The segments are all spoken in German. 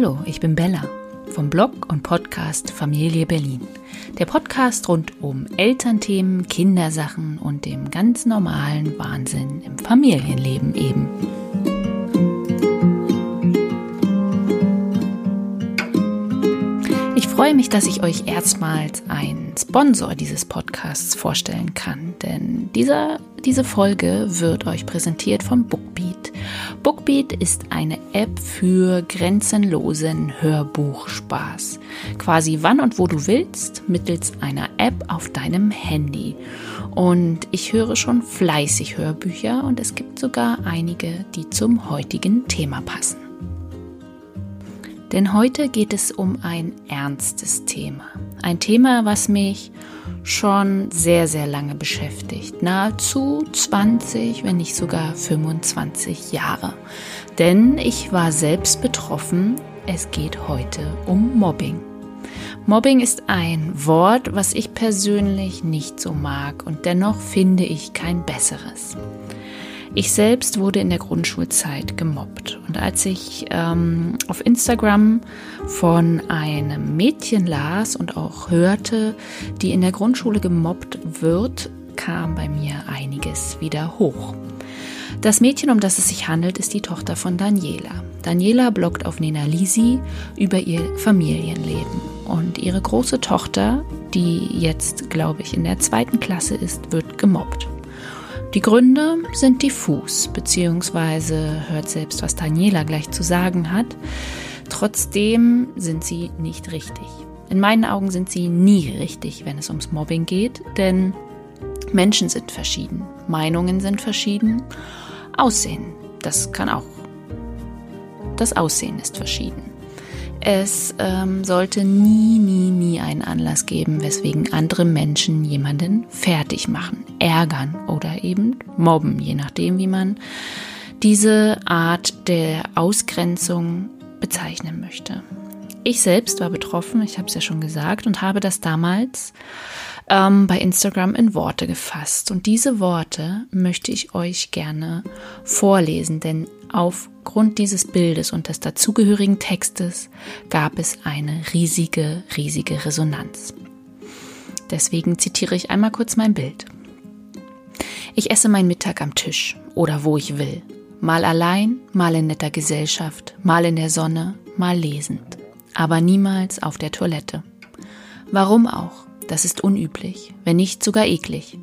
Hallo, ich bin Bella vom Blog und Podcast Familie Berlin. Der Podcast rund um Elternthemen, Kindersachen und dem ganz normalen Wahnsinn im Familienleben eben. Ich freue mich, dass ich euch erstmals einen Sponsor dieses Podcasts vorstellen kann, denn dieser, diese Folge wird euch präsentiert von Bookbeat. Bookbeat ist eine App für grenzenlosen Hörbuchspaß. Quasi wann und wo du willst, mittels einer App auf deinem Handy. Und ich höre schon fleißig Hörbücher und es gibt sogar einige, die zum heutigen Thema passen. Denn heute geht es um ein ernstes Thema. Ein Thema, was mich schon sehr, sehr lange beschäftigt. Nahezu 20, wenn nicht sogar 25 Jahre. Denn ich war selbst betroffen. Es geht heute um Mobbing. Mobbing ist ein Wort, was ich persönlich nicht so mag und dennoch finde ich kein besseres. Ich selbst wurde in der Grundschulzeit gemobbt. Und als ich ähm, auf Instagram von einem Mädchen las und auch hörte, die in der Grundschule gemobbt wird, kam bei mir einiges wieder hoch. Das Mädchen, um das es sich handelt, ist die Tochter von Daniela. Daniela bloggt auf Nena Lisi über ihr Familienleben. Und ihre große Tochter, die jetzt, glaube ich, in der zweiten Klasse ist, wird gemobbt. Die Gründe sind diffus, beziehungsweise hört selbst, was Daniela gleich zu sagen hat. Trotzdem sind sie nicht richtig. In meinen Augen sind sie nie richtig, wenn es ums Mobbing geht, denn Menschen sind verschieden, Meinungen sind verschieden, Aussehen, das kann auch. Das Aussehen ist verschieden. Es ähm, sollte nie, nie, nie einen Anlass geben, weswegen andere Menschen jemanden fertig machen, ärgern oder eben mobben, je nachdem, wie man diese Art der Ausgrenzung bezeichnen möchte. Ich selbst war betroffen, ich habe es ja schon gesagt, und habe das damals ähm, bei Instagram in Worte gefasst. Und diese Worte möchte ich euch gerne vorlesen, denn aufgrund dieses Bildes und des dazugehörigen Textes gab es eine riesige, riesige Resonanz. Deswegen zitiere ich einmal kurz mein Bild. Ich esse meinen Mittag am Tisch oder wo ich will. Mal allein, mal in netter Gesellschaft, mal in der Sonne, mal lesend. Aber niemals auf der Toilette. Warum auch? Das ist unüblich, wenn nicht sogar eklig.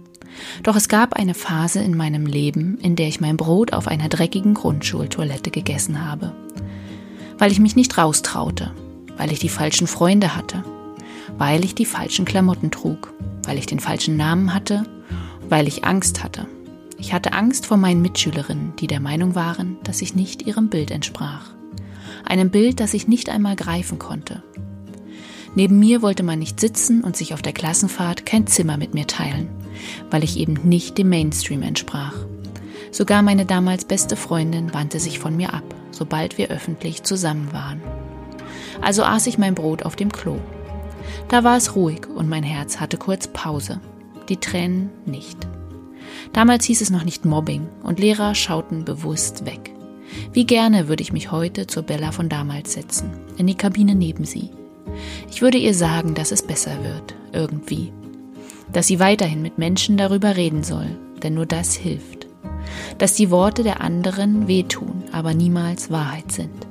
Doch es gab eine Phase in meinem Leben, in der ich mein Brot auf einer dreckigen Grundschultoilette gegessen habe. Weil ich mich nicht raustraute, weil ich die falschen Freunde hatte, weil ich die falschen Klamotten trug, weil ich den falschen Namen hatte, weil ich Angst hatte. Ich hatte Angst vor meinen Mitschülerinnen, die der Meinung waren, dass ich nicht ihrem Bild entsprach. Einem Bild, das ich nicht einmal greifen konnte, Neben mir wollte man nicht sitzen und sich auf der Klassenfahrt kein Zimmer mit mir teilen, weil ich eben nicht dem Mainstream entsprach. Sogar meine damals beste Freundin wandte sich von mir ab, sobald wir öffentlich zusammen waren. Also aß ich mein Brot auf dem Klo. Da war es ruhig und mein Herz hatte kurz Pause. Die Tränen nicht. Damals hieß es noch nicht Mobbing und Lehrer schauten bewusst weg. Wie gerne würde ich mich heute zur Bella von damals setzen, in die Kabine neben sie, ich würde ihr sagen, dass es besser wird, irgendwie. Dass sie weiterhin mit Menschen darüber reden soll, denn nur das hilft. Dass die Worte der anderen wehtun, aber niemals Wahrheit sind.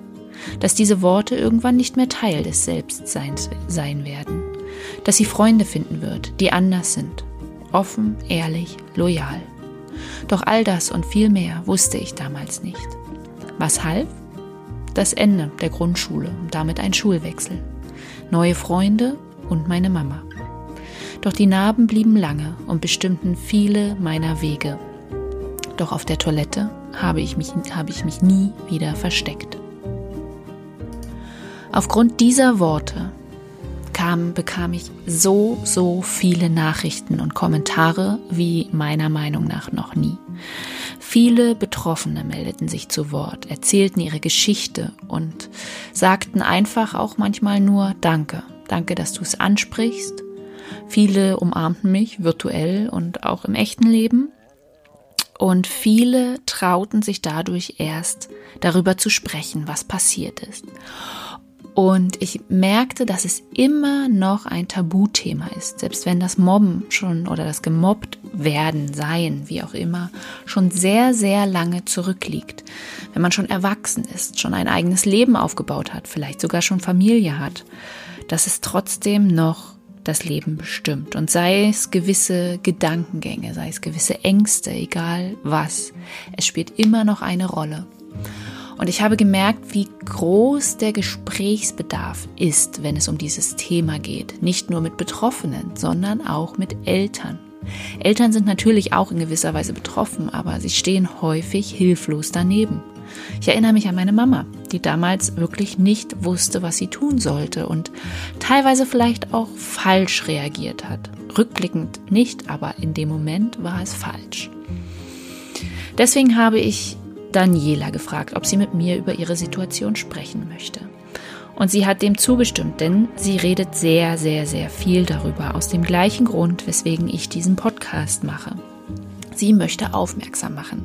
Dass diese Worte irgendwann nicht mehr Teil des Selbstseins sein werden. Dass sie Freunde finden wird, die anders sind. Offen, ehrlich, loyal. Doch all das und viel mehr wusste ich damals nicht. Was half? Das Ende der Grundschule und damit ein Schulwechsel neue Freunde und meine Mama. Doch die Narben blieben lange und bestimmten viele meiner Wege. Doch auf der Toilette habe ich mich, habe ich mich nie wieder versteckt. Aufgrund dieser Worte kam, bekam ich so, so viele Nachrichten und Kommentare wie meiner Meinung nach noch nie. Viele Betroffene meldeten sich zu Wort, erzählten ihre Geschichte und sagten einfach auch manchmal nur Danke. Danke, dass du es ansprichst. Viele umarmten mich virtuell und auch im echten Leben. Und viele trauten sich dadurch erst darüber zu sprechen, was passiert ist. Und ich merkte, dass es immer noch ein Tabuthema ist, selbst wenn das Mobben schon oder das gemobbt werden, sein, wie auch immer, schon sehr, sehr lange zurückliegt. Wenn man schon erwachsen ist, schon ein eigenes Leben aufgebaut hat, vielleicht sogar schon Familie hat, dass es trotzdem noch das Leben bestimmt. Und sei es gewisse Gedankengänge, sei es gewisse Ängste, egal was, es spielt immer noch eine Rolle. Und ich habe gemerkt, wie groß der Gesprächsbedarf ist, wenn es um dieses Thema geht. Nicht nur mit Betroffenen, sondern auch mit Eltern. Eltern sind natürlich auch in gewisser Weise betroffen, aber sie stehen häufig hilflos daneben. Ich erinnere mich an meine Mama, die damals wirklich nicht wusste, was sie tun sollte und teilweise vielleicht auch falsch reagiert hat. Rückblickend nicht, aber in dem Moment war es falsch. Deswegen habe ich Daniela gefragt, ob sie mit mir über ihre Situation sprechen möchte. Und sie hat dem zugestimmt, denn sie redet sehr, sehr, sehr viel darüber, aus dem gleichen Grund, weswegen ich diesen Podcast mache. Sie möchte aufmerksam machen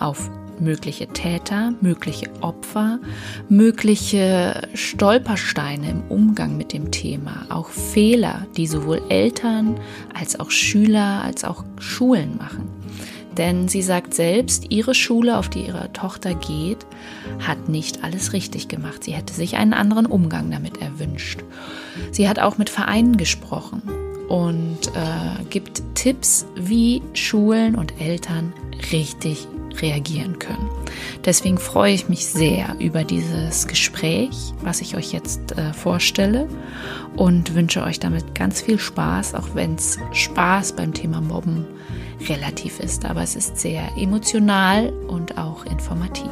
auf mögliche Täter, mögliche Opfer, mögliche Stolpersteine im Umgang mit dem Thema, auch Fehler, die sowohl Eltern als auch Schüler als auch Schulen machen. Denn sie sagt selbst, ihre Schule, auf die ihre Tochter geht, hat nicht alles richtig gemacht. Sie hätte sich einen anderen Umgang damit erwünscht. Sie hat auch mit Vereinen gesprochen und äh, gibt Tipps, wie Schulen und Eltern richtig reagieren können. Deswegen freue ich mich sehr über dieses Gespräch, was ich euch jetzt äh, vorstelle und wünsche euch damit ganz viel Spaß, auch wenn es Spaß beim Thema Mobben relativ ist, aber es ist sehr emotional und auch informativ.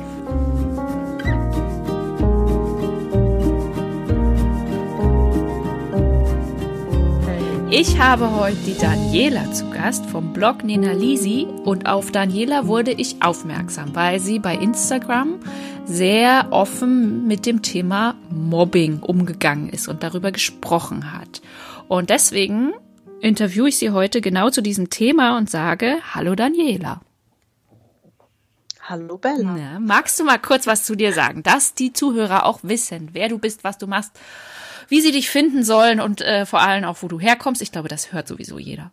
Ich habe heute die Daniela zu Gast vom Blog Nena Lisi und auf Daniela wurde ich aufmerksam, weil sie bei Instagram sehr offen mit dem Thema Mobbing umgegangen ist und darüber gesprochen hat. Und deswegen interviewe ich sie heute genau zu diesem Thema und sage Hallo Daniela. Hallo Bella. Ja, magst du mal kurz was zu dir sagen, dass die Zuhörer auch wissen, wer du bist, was du machst, wie sie dich finden sollen und äh, vor allem auch, wo du herkommst? Ich glaube, das hört sowieso jeder.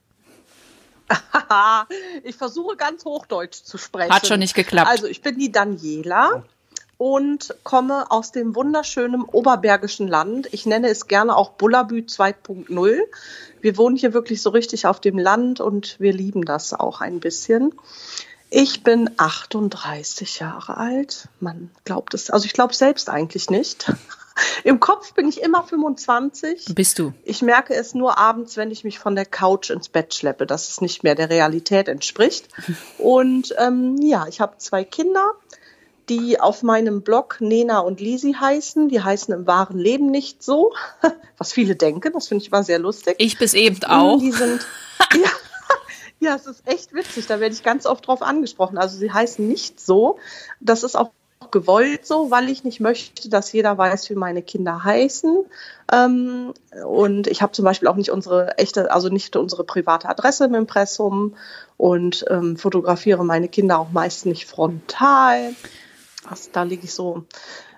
ich versuche ganz Hochdeutsch zu sprechen. Hat schon nicht geklappt. Also ich bin die Daniela und komme aus dem wunderschönen oberbergischen Land. Ich nenne es gerne auch Bullabü 2.0. Wir wohnen hier wirklich so richtig auf dem Land und wir lieben das auch ein bisschen. Ich bin 38 Jahre alt. Man glaubt es, also ich glaube selbst eigentlich nicht. Im Kopf bin ich immer 25. Bist du? Ich merke es nur abends, wenn ich mich von der Couch ins Bett schleppe, dass es nicht mehr der Realität entspricht. Und ähm, ja, ich habe zwei Kinder die auf meinem Blog Nena und Lisi heißen. Die heißen im wahren Leben nicht so, was viele denken. Das finde ich immer sehr lustig. Ich bis eben auch. Die sind, ja, ja, es ist echt witzig. Da werde ich ganz oft drauf angesprochen. Also sie heißen nicht so. Das ist auch gewollt so, weil ich nicht möchte, dass jeder weiß, wie meine Kinder heißen. Ähm, und ich habe zum Beispiel auch nicht unsere echte, also nicht unsere private Adresse im Impressum und ähm, fotografiere meine Kinder auch meist nicht frontal. Also da lege ich so,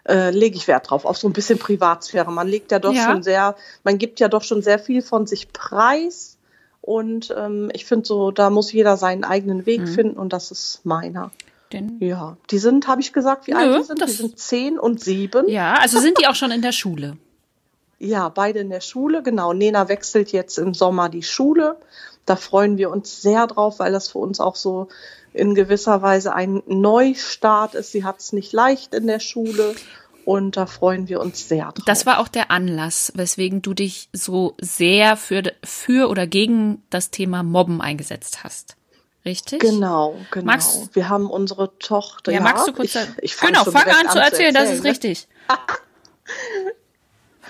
äh, lege ich Wert drauf, auf so ein bisschen Privatsphäre. Man legt ja doch ja. schon sehr, man gibt ja doch schon sehr viel von sich preis. Und ähm, ich finde so, da muss jeder seinen eigenen Weg mhm. finden und das ist meiner. Den? Ja, die sind, habe ich gesagt, wie Nö, alt die sind? Die sind zehn und sieben. Ja, also sind die auch schon in der Schule? Ja, beide in der Schule, genau. Nena wechselt jetzt im Sommer die Schule. Da freuen wir uns sehr drauf, weil das für uns auch so in gewisser Weise ein Neustart ist. Sie hat es nicht leicht in der Schule und da freuen wir uns sehr drauf. Das war auch der Anlass, weswegen du dich so sehr für, für oder gegen das Thema Mobben eingesetzt hast. Richtig? Genau, genau. Magst, wir haben unsere Tochter. Ja, ja magst du kurz ich, ich fang Genau, fang an, an zu erzählen, das ist ne? richtig.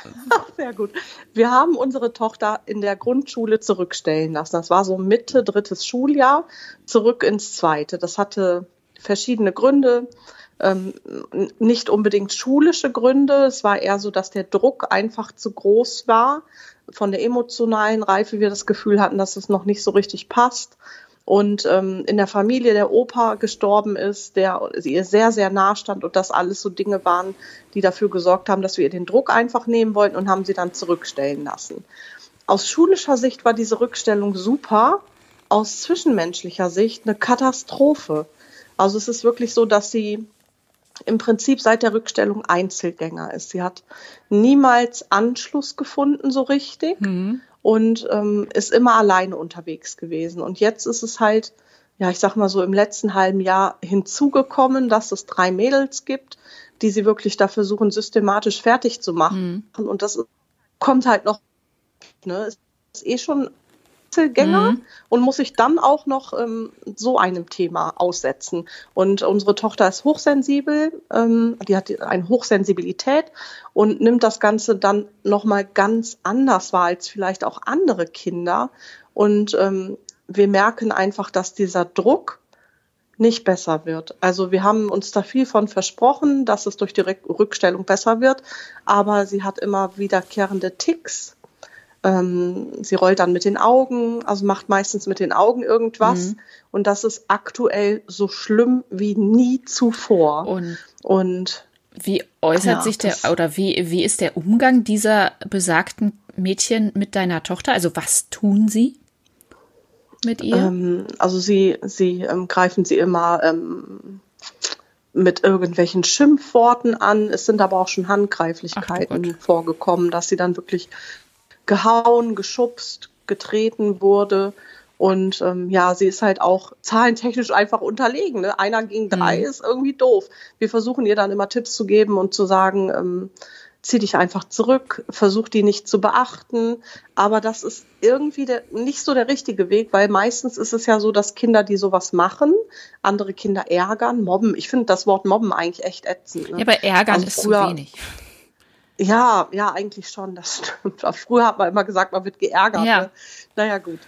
Sehr gut. Wir haben unsere Tochter in der Grundschule zurückstellen lassen. Das war so Mitte drittes Schuljahr, zurück ins zweite. Das hatte verschiedene Gründe. Ähm, nicht unbedingt schulische Gründe. Es war eher so, dass der Druck einfach zu groß war. Von der emotionalen Reife wir das Gefühl hatten, dass es noch nicht so richtig passt. Und ähm, in der Familie der Opa gestorben ist, der ihr sehr, sehr nah stand und das alles so Dinge waren, die dafür gesorgt haben, dass wir ihr den Druck einfach nehmen wollten und haben sie dann zurückstellen lassen. Aus schulischer Sicht war diese Rückstellung super, aus zwischenmenschlicher Sicht eine Katastrophe. Also es ist wirklich so, dass sie im Prinzip seit der Rückstellung Einzelgänger ist. Sie hat niemals Anschluss gefunden so richtig mhm. Und ähm, ist immer alleine unterwegs gewesen. Und jetzt ist es halt, ja, ich sag mal so im letzten halben Jahr hinzugekommen, dass es drei Mädels gibt, die sie wirklich dafür suchen, systematisch fertig zu machen. Mhm. Und das kommt halt noch, ne, ist eh schon Einzelgänger mhm. und muss sich dann auch noch ähm, so einem Thema aussetzen. Und unsere Tochter ist hochsensibel, ähm, die hat eine Hochsensibilität und nimmt das Ganze dann nochmal ganz anders wahr als vielleicht auch andere Kinder. Und ähm, wir merken einfach, dass dieser Druck nicht besser wird. Also wir haben uns da viel von versprochen, dass es durch die Rückstellung besser wird, aber sie hat immer wiederkehrende Ticks ähm, sie rollt dann mit den Augen, also macht meistens mit den Augen irgendwas. Mhm. Und das ist aktuell so schlimm wie nie zuvor. Und, und wie äußert ja, sich der oder wie, wie ist der Umgang dieser besagten Mädchen mit deiner Tochter? Also was tun sie mit ihr? Ähm, also sie, sie ähm, greifen sie immer ähm, mit irgendwelchen Schimpfworten an. Es sind aber auch schon Handgreiflichkeiten vorgekommen, dass sie dann wirklich gehauen, geschubst, getreten wurde. Und ähm, ja, sie ist halt auch zahlentechnisch einfach unterlegen. Ne? Einer gegen drei mhm. ist irgendwie doof. Wir versuchen ihr dann immer Tipps zu geben und zu sagen, ähm, zieh dich einfach zurück, versuch die nicht zu beachten. Aber das ist irgendwie der, nicht so der richtige Weg, weil meistens ist es ja so, dass Kinder, die sowas machen, andere Kinder ärgern, mobben. Ich finde das Wort mobben eigentlich echt ätzend. Ne? Ja, aber ärgern also ist zu wenig. Ja, ja, eigentlich schon. Das stimmt. Früher hat man immer gesagt, man wird geärgert. Ja. Ne? Naja, gut.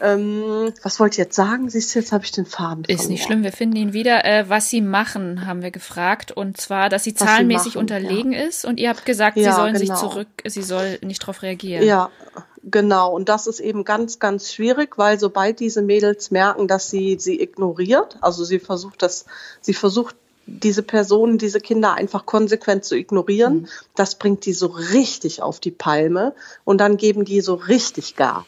Ähm, was wollt ihr jetzt sagen? Siehst du, jetzt habe ich den Faden. Ist verloren. nicht schlimm, wir finden ihn wieder. Äh, was sie machen, haben wir gefragt. Und zwar, dass sie was zahlenmäßig sie machen, unterlegen ja. ist. Und ihr habt gesagt, ja, sie sollen genau. sich zurück, sie soll nicht darauf reagieren. Ja, genau. Und das ist eben ganz, ganz schwierig, weil sobald diese Mädels merken, dass sie sie ignoriert, also sie versucht das, sie versucht diese Personen, diese Kinder einfach konsequent zu ignorieren. Mhm. Das bringt die so richtig auf die Palme und dann geben die so richtig Gas.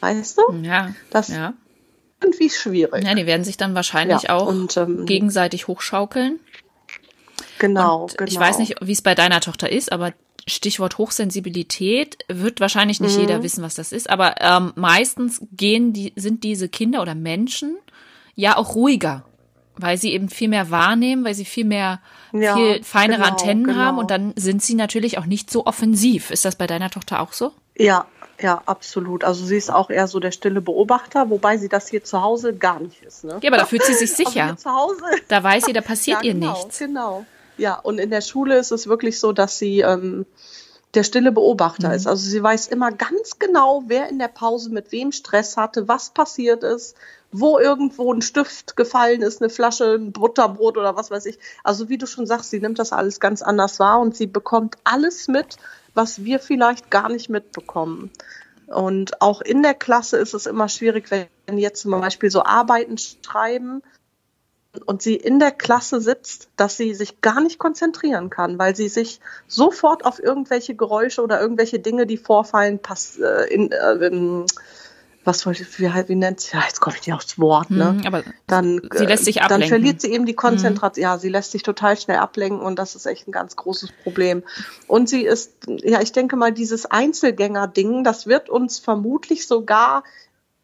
Weißt du? Ja. Das ja. irgendwie schwierig. Ja, die werden sich dann wahrscheinlich ja, auch und, ähm, gegenseitig hochschaukeln. Genau, und genau. Ich weiß nicht, wie es bei deiner Tochter ist, aber Stichwort Hochsensibilität wird wahrscheinlich nicht mhm. jeder wissen, was das ist. Aber ähm, meistens gehen die, sind diese Kinder oder Menschen ja auch ruhiger weil sie eben viel mehr wahrnehmen, weil sie viel mehr, ja, viel feinere genau, Antennen genau. haben und dann sind sie natürlich auch nicht so offensiv. Ist das bei deiner Tochter auch so? Ja, ja, absolut. Also sie ist auch eher so der stille Beobachter, wobei sie das hier zu Hause gar nicht ist. Ne? Ja, aber da fühlt sie sich sicher. zu Hause. Da weiß sie, da passiert ja, genau, ihr nichts. Genau. Ja, und in der Schule ist es wirklich so, dass sie ähm, der stille Beobachter mhm. ist. Also sie weiß immer ganz genau, wer in der Pause mit wem Stress hatte, was passiert ist, wo irgendwo ein Stift gefallen ist, eine Flasche, ein Butterbrot oder was weiß ich. Also wie du schon sagst, sie nimmt das alles ganz anders wahr und sie bekommt alles mit, was wir vielleicht gar nicht mitbekommen. Und auch in der Klasse ist es immer schwierig, wenn jetzt zum Beispiel so Arbeiten schreiben und sie in der Klasse sitzt, dass sie sich gar nicht konzentrieren kann, weil sie sich sofort auf irgendwelche Geräusche oder irgendwelche Dinge, die vorfallen, pass, äh, in, äh, in was wollte ich, wie, wie nennt sie, ja, jetzt komme ich nicht aufs Wort, ne? Hm, aber dann, sie lässt sich ablenken. Dann verliert sie eben die Konzentration, hm. ja, sie lässt sich total schnell ablenken und das ist echt ein ganz großes Problem. Und sie ist, ja, ich denke mal, dieses Einzelgänger-Ding, das wird uns vermutlich sogar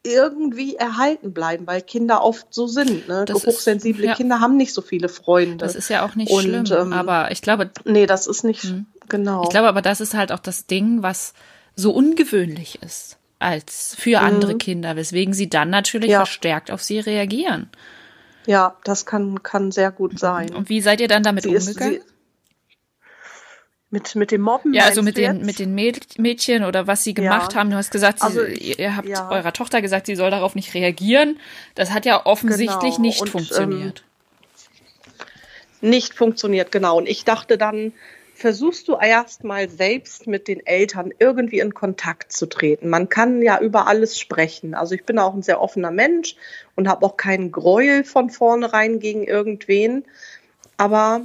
irgendwie erhalten bleiben, weil Kinder oft so sind. Ne? Hochsensible ist, ja. Kinder haben nicht so viele Freunde. Das ist ja auch nicht und, schlimm, ähm, aber ich glaube. Nee, das ist nicht, mh. genau. Ich glaube aber, das ist halt auch das Ding, was so ungewöhnlich ist als für mhm. andere Kinder, weswegen sie dann natürlich ja. verstärkt auf sie reagieren. Ja, das kann, kann sehr gut sein. Und wie seid ihr dann damit sie umgegangen? Ist, mit, mit dem Mobben? Ja, also mit den, mit den Mädchen oder was sie gemacht ja. haben. Du hast gesagt, sie, also, ihr habt ja. eurer Tochter gesagt, sie soll darauf nicht reagieren. Das hat ja offensichtlich genau. nicht Und, funktioniert. Ähm, nicht funktioniert, genau. Und ich dachte dann, versuchst du erst mal selbst mit den Eltern irgendwie in Kontakt zu treten. Man kann ja über alles sprechen. Also ich bin auch ein sehr offener Mensch und habe auch keinen Gräuel von vornherein gegen irgendwen. Aber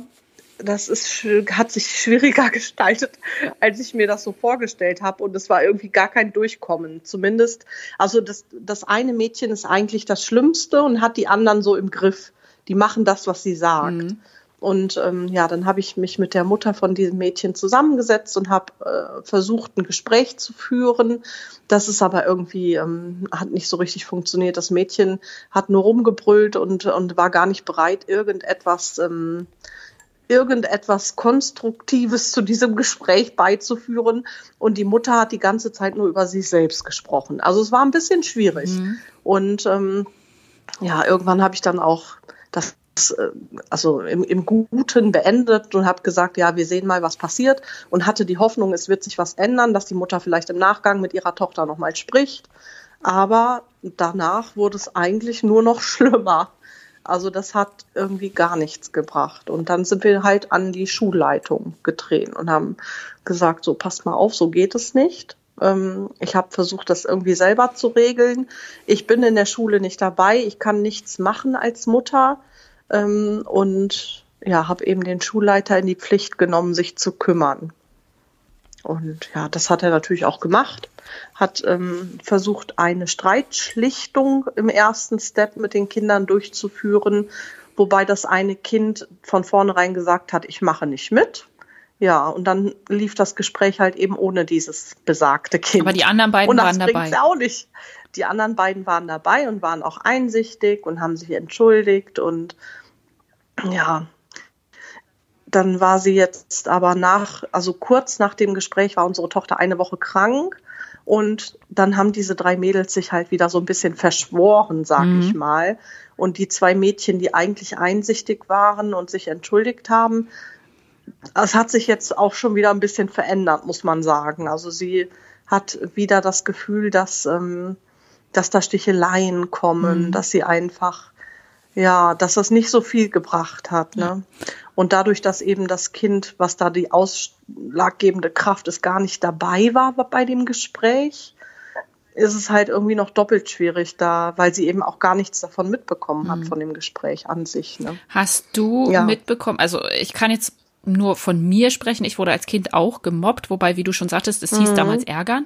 das ist, hat sich schwieriger gestaltet, als ich mir das so vorgestellt habe. Und es war irgendwie gar kein Durchkommen. Zumindest, also das, das eine Mädchen ist eigentlich das Schlimmste und hat die anderen so im Griff. Die machen das, was sie sagt. Mhm. Und ähm, ja, dann habe ich mich mit der Mutter von diesem Mädchen zusammengesetzt und habe äh, versucht, ein Gespräch zu führen. Das ist aber irgendwie, ähm, hat nicht so richtig funktioniert. Das Mädchen hat nur rumgebrüllt und, und war gar nicht bereit, irgendetwas ähm, irgendetwas Konstruktives zu diesem Gespräch beizuführen. Und die Mutter hat die ganze Zeit nur über sich selbst gesprochen. Also es war ein bisschen schwierig. Mhm. Und ähm, ja, irgendwann habe ich dann auch das also im, im Guten beendet und habe gesagt, ja, wir sehen mal, was passiert und hatte die Hoffnung, es wird sich was ändern, dass die Mutter vielleicht im Nachgang mit ihrer Tochter nochmal spricht. Aber danach wurde es eigentlich nur noch schlimmer. Also das hat irgendwie gar nichts gebracht. Und dann sind wir halt an die Schulleitung getreten und haben gesagt, so passt mal auf, so geht es nicht. Ähm, ich habe versucht, das irgendwie selber zu regeln. Ich bin in der Schule nicht dabei. Ich kann nichts machen als Mutter. Ähm, und ja, habe eben den Schulleiter in die Pflicht genommen, sich zu kümmern. Und ja, das hat er natürlich auch gemacht, hat ähm, versucht, eine Streitschlichtung im ersten Step mit den Kindern durchzuführen, wobei das eine Kind von vornherein gesagt hat, ich mache nicht mit. Ja, und dann lief das Gespräch halt eben ohne dieses besagte Kind. Aber die anderen beiden und das waren dabei. auch nicht. Die anderen beiden waren dabei und waren auch einsichtig und haben sich entschuldigt und ja, dann war sie jetzt aber nach, also kurz nach dem Gespräch war unsere Tochter eine Woche krank. Und dann haben diese drei Mädels sich halt wieder so ein bisschen verschworen, sag mhm. ich mal. Und die zwei Mädchen, die eigentlich einsichtig waren und sich entschuldigt haben, es hat sich jetzt auch schon wieder ein bisschen verändert, muss man sagen. Also sie hat wieder das Gefühl, dass, ähm, dass da Sticheleien kommen, mhm. dass sie einfach ja, dass das nicht so viel gebracht hat. Ne? Ja. Und dadurch, dass eben das Kind, was da die ausschlaggebende Kraft ist, gar nicht dabei war bei dem Gespräch, ist es halt irgendwie noch doppelt schwierig da, weil sie eben auch gar nichts davon mitbekommen hat, mhm. von dem Gespräch an sich. Ne? Hast du ja. mitbekommen, also ich kann jetzt nur von mir sprechen. Ich wurde als Kind auch gemobbt, wobei, wie du schon sagtest, es hieß mhm. damals ärgern.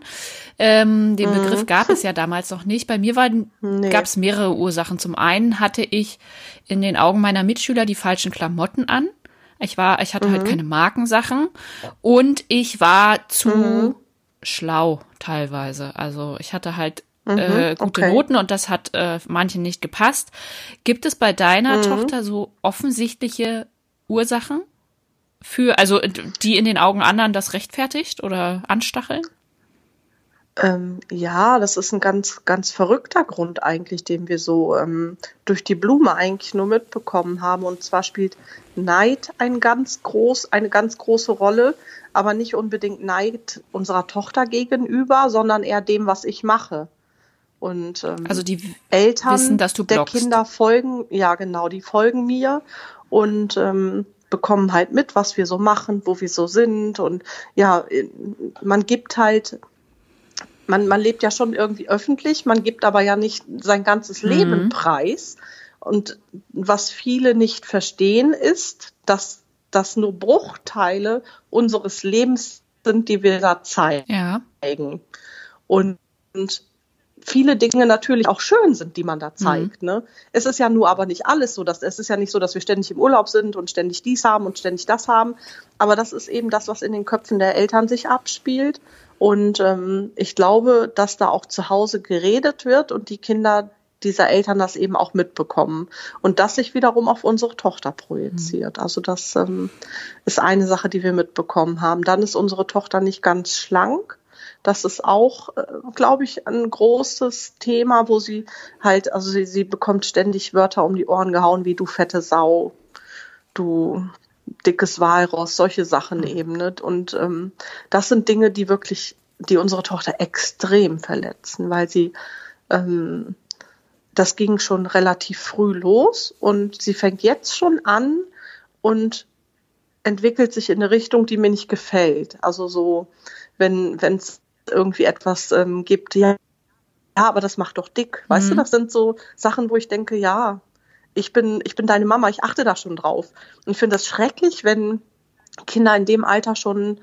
Ähm, den mhm. Begriff gab es ja damals noch nicht. Bei mir nee. gab es mehrere Ursachen. Zum einen hatte ich in den Augen meiner Mitschüler die falschen Klamotten an. Ich war, ich hatte halt mhm. halt keine Markensachen und ich war zu mhm. schlau teilweise. Also ich hatte halt mhm. äh, gute okay. Noten und das hat äh, manchen nicht gepasst. Gibt es bei deiner. Tochter so offensichtliche Ursachen? Für, also die in den Augen anderen das rechtfertigt oder anstacheln? Ähm, ja, das ist ein ganz, ganz verrückter Grund eigentlich, den wir so ähm, durch die Blume eigentlich nur mitbekommen haben. Und zwar spielt Neid ein ganz groß, eine ganz große Rolle, aber nicht unbedingt Neid unserer Tochter gegenüber, sondern eher dem, was ich mache. Und ähm, also die Eltern wissen, dass du der Kinder folgen, ja genau, die folgen mir und ähm, bekommen halt mit, was wir so machen, wo wir so sind. Und ja, man gibt halt, man, man lebt ja schon irgendwie öffentlich, man gibt aber ja nicht sein ganzes mhm. Leben preis. Und was viele nicht verstehen, ist, dass das nur Bruchteile unseres Lebens sind, die wir da zeigen. Ja. Und, und viele Dinge natürlich auch schön sind, die man da zeigt. Mhm. Ne? Es ist ja nur aber nicht alles so, dass es ist ja nicht so, dass wir ständig im Urlaub sind und ständig dies haben und ständig das haben. Aber das ist eben das, was in den Köpfen der Eltern sich abspielt. Und ähm, ich glaube, dass da auch zu Hause geredet wird und die Kinder dieser Eltern das eben auch mitbekommen und das sich wiederum auf unsere Tochter projiziert. Mhm. Also das ähm, ist eine Sache, die wir mitbekommen haben. Dann ist unsere Tochter nicht ganz schlank. Das ist auch, äh, glaube ich, ein großes Thema, wo sie halt, also sie, sie bekommt ständig Wörter um die Ohren gehauen, wie du fette Sau, du dickes Walross, solche Sachen mhm. eben. Ne? Und ähm, das sind Dinge, die wirklich, die unsere Tochter extrem verletzen, weil sie ähm, das ging schon relativ früh los und sie fängt jetzt schon an und entwickelt sich in eine Richtung, die mir nicht gefällt. Also so, wenn es irgendwie etwas ähm, gibt, ja, ja, aber das macht doch dick. Weißt mhm. du, das sind so Sachen, wo ich denke, ja, ich bin, ich bin deine Mama, ich achte da schon drauf. Und ich finde das schrecklich, wenn Kinder in dem Alter schon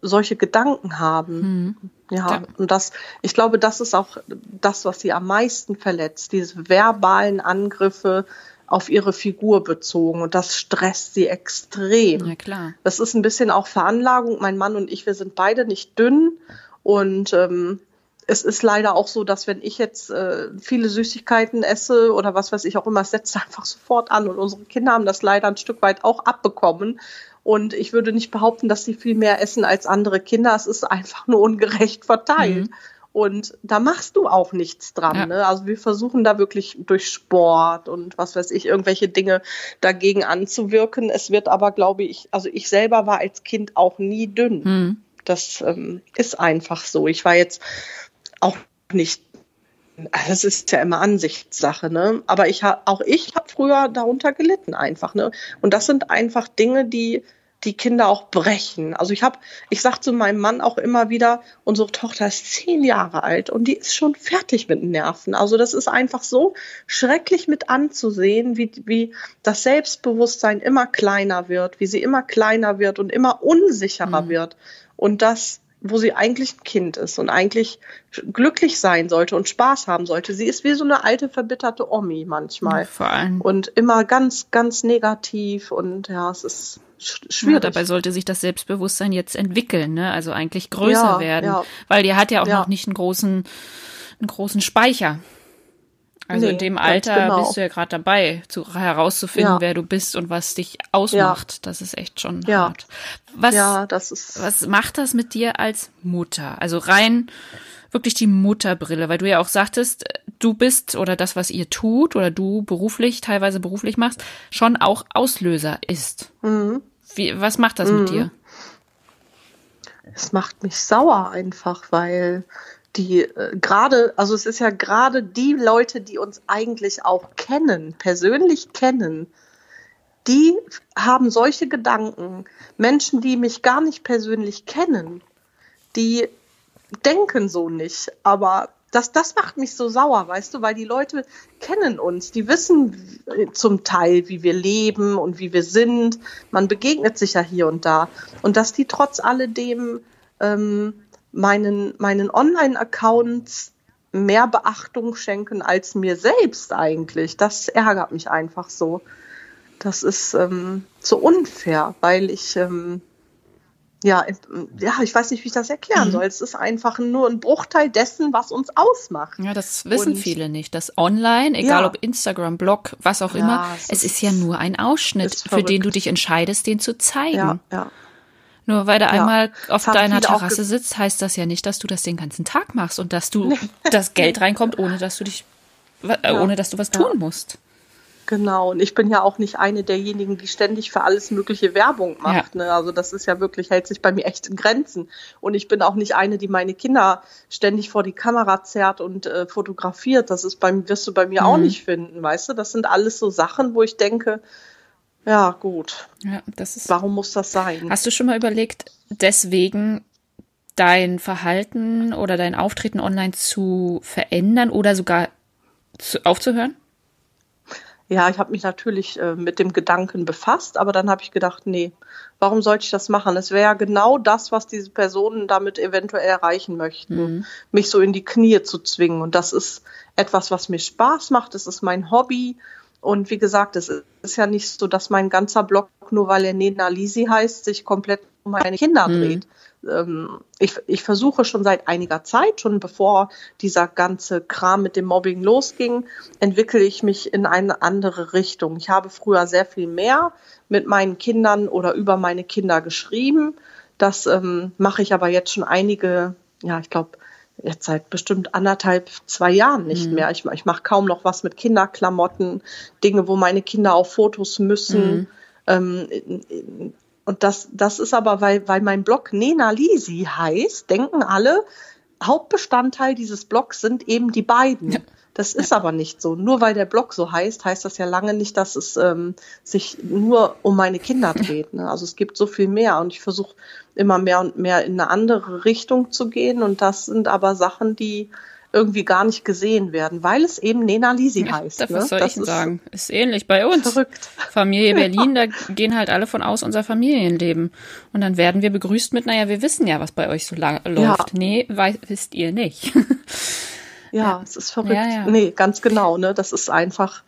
solche Gedanken haben. Mhm. Ja, ja, und das, ich glaube, das ist auch das, was sie am meisten verletzt, diese verbalen Angriffe auf ihre Figur bezogen und das stresst sie extrem. Ja, klar. Das ist ein bisschen auch Veranlagung. Mein Mann und ich, wir sind beide nicht dünn und ähm, es ist leider auch so, dass wenn ich jetzt äh, viele Süßigkeiten esse oder was weiß ich auch immer, es setzt einfach sofort an. Und unsere Kinder haben das leider ein Stück weit auch abbekommen. Und ich würde nicht behaupten, dass sie viel mehr essen als andere Kinder. Es ist einfach nur ungerecht verteilt. Mhm. Und da machst du auch nichts dran. Ja. Ne? Also wir versuchen da wirklich durch Sport und was weiß ich, irgendwelche Dinge dagegen anzuwirken. Es wird aber, glaube ich, also ich selber war als Kind auch nie dünn. Mhm. Das ähm, ist einfach so. Ich war jetzt auch nicht das ist ja immer Ansichtssache, ne? Aber ich habe auch ich habe früher darunter gelitten einfach, ne? Und das sind einfach Dinge, die die Kinder auch brechen. Also ich habe, ich sag zu meinem Mann auch immer wieder, unsere Tochter ist zehn Jahre alt und die ist schon fertig mit Nerven. Also das ist einfach so schrecklich mit anzusehen, wie, wie das Selbstbewusstsein immer kleiner wird, wie sie immer kleiner wird und immer unsicherer mhm. wird. Und das wo sie eigentlich ein Kind ist und eigentlich glücklich sein sollte und Spaß haben sollte. Sie ist wie so eine alte, verbitterte Omi manchmal. Vor allem. Und immer ganz, ganz negativ und ja, es ist schwierig. Ja, dabei sollte sich das Selbstbewusstsein jetzt entwickeln, ne? Also eigentlich größer ja, werden. Ja. Weil die hat ja auch noch nicht einen großen, einen großen Speicher. Also nee, in dem Alter genau. bist du ja gerade dabei, zu, herauszufinden, ja. wer du bist und was dich ausmacht. Ja. Das ist echt schon ja. hart. Was, ja, das ist was macht das mit dir als Mutter? Also rein wirklich die Mutterbrille, weil du ja auch sagtest, du bist oder das, was ihr tut oder du beruflich, teilweise beruflich machst, schon auch Auslöser ist. Mhm. Wie, was macht das mhm. mit dir? Es macht mich sauer einfach, weil die äh, gerade, also es ist ja gerade die Leute, die uns eigentlich auch kennen, persönlich kennen, die haben solche Gedanken. Menschen, die mich gar nicht persönlich kennen, die denken so nicht. Aber das, das macht mich so sauer, weißt du, weil die Leute kennen uns, die wissen zum Teil, wie wir leben und wie wir sind. Man begegnet sich ja hier und da. Und dass die trotz alledem ähm, meinen, meinen Online-Accounts mehr Beachtung schenken als mir selbst eigentlich. Das ärgert mich einfach so. Das ist ähm, so unfair, weil ich ähm, ja, ja, ich weiß nicht, wie ich das erklären mhm. soll. Es ist einfach nur ein Bruchteil dessen, was uns ausmacht. Ja, das wissen Und, viele nicht. Das Online, egal ja. ob Instagram, Blog, was auch ja, immer, es, es ist, ist, ja nur ein Ausschnitt, für den du dich entscheidest, den zu zeigen. Ja, ja. Nur weil du ja, einmal auf deiner Terrasse sitzt, heißt das ja nicht, dass du das den ganzen Tag machst und dass du das Geld reinkommt, ohne dass du dich, äh, ohne dass du was tun musst. Genau, und ich bin ja auch nicht eine derjenigen, die ständig für alles mögliche Werbung macht. Ja. Ne? Also das ist ja wirklich, hält sich bei mir echt in Grenzen. Und ich bin auch nicht eine, die meine Kinder ständig vor die Kamera zerrt und äh, fotografiert. Das ist beim, wirst du bei mir mhm. auch nicht finden, weißt du? Das sind alles so Sachen, wo ich denke, ja, gut. Ja, das ist. Warum muss das sein? Hast du schon mal überlegt, deswegen dein Verhalten oder dein Auftreten online zu verändern oder sogar zu, aufzuhören? Ja, ich habe mich natürlich äh, mit dem Gedanken befasst, aber dann habe ich gedacht, nee, warum sollte ich das machen? Es wäre ja genau das, was diese Personen damit eventuell erreichen möchten, mhm. mich so in die Knie zu zwingen. Und das ist etwas, was mir Spaß macht. Es ist mein Hobby und wie gesagt, es ist ja nicht so, dass mein ganzer Blog, nur weil er Nena Lisi heißt, sich komplett um meine Kinder mhm. dreht. Ähm, ich, ich versuche schon seit einiger Zeit, schon bevor dieser ganze Kram mit dem Mobbing losging, entwickle ich mich in eine andere Richtung. Ich habe früher sehr viel mehr mit meinen Kindern oder über meine Kinder geschrieben. Das ähm, mache ich aber jetzt schon einige, ja, ich glaube, jetzt seit bestimmt anderthalb, zwei Jahren nicht mhm. mehr. Ich, ich mache kaum noch was mit Kinderklamotten, Dinge, wo meine Kinder auf Fotos müssen. Mhm. Ähm, und das, das ist aber, weil, weil mein Blog Nena Lisi heißt, denken alle, Hauptbestandteil dieses Blogs sind eben die beiden. Ja. Das ist aber nicht so. Nur weil der Blog so heißt, heißt das ja lange nicht, dass es ähm, sich nur um meine Kinder dreht. Ne? Also es gibt so viel mehr und ich versuche immer mehr und mehr in eine andere Richtung zu gehen. Und das sind aber Sachen, die irgendwie gar nicht gesehen werden, weil es eben Nena Lisi ja, heißt. Das ne? soll das ich sagen? Ist ähnlich bei uns. Verrückt. Familie Berlin, da gehen halt alle von aus unser Familienleben. Und dann werden wir begrüßt mit, naja, wir wissen ja, was bei euch so läuft. Ja. Nee, wisst ihr nicht. ja, es ist verrückt. Ja. Nee, ganz genau, ne? Das ist einfach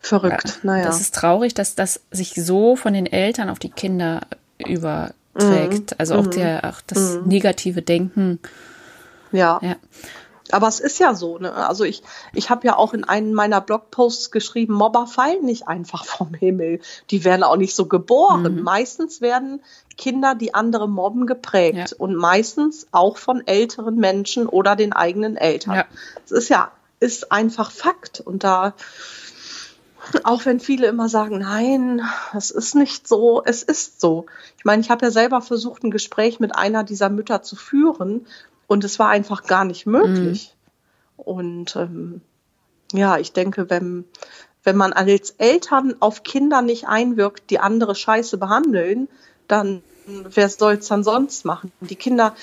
verrückt. Ja, naja. Das ist traurig, dass das sich so von den Eltern auf die Kinder überträgt. Mhm. Also auch, mhm. der, auch das mhm. negative Denken. Ja. ja. Aber es ist ja so, ne? Also ich, ich habe ja auch in einem meiner Blogposts geschrieben, Mobber fallen nicht einfach vom Himmel. Die werden auch nicht so geboren. Mhm. Meistens werden Kinder, die andere mobben, geprägt. Ja. Und meistens auch von älteren Menschen oder den eigenen Eltern. Ja. Es ist ja, ist einfach Fakt. Und da, auch wenn viele immer sagen, nein, es ist nicht so, es ist so. Ich meine, ich habe ja selber versucht, ein Gespräch mit einer dieser Mütter zu führen und es war einfach gar nicht möglich. Mhm. Und ähm, ja, ich denke, wenn, wenn man als Eltern auf Kinder nicht einwirkt, die andere Scheiße behandeln, dann wer soll es dann sonst machen? Die Kinder,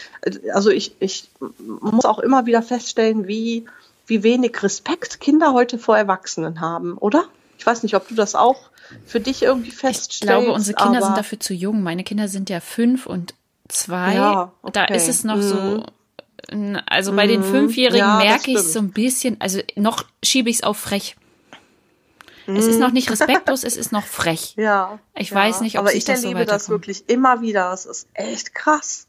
also ich, ich muss auch immer wieder feststellen, wie, wie wenig Respekt Kinder heute vor Erwachsenen haben, oder? Ich weiß nicht, ob du das auch für dich irgendwie feststellst. Ich glaube, unsere Kinder sind dafür zu jung. Meine Kinder sind ja fünf und zwei. Ja, okay. Da ist es noch mhm. so also bei den mhm. Fünfjährigen ja, merke ich so ein bisschen, also noch schiebe ich es auf frech. Es ist noch nicht mhm. respektlos, es ist noch frech. Ja. Ich ja. weiß nicht, ob Aber ich das erlebe so das wirklich immer wieder. Es ist echt krass,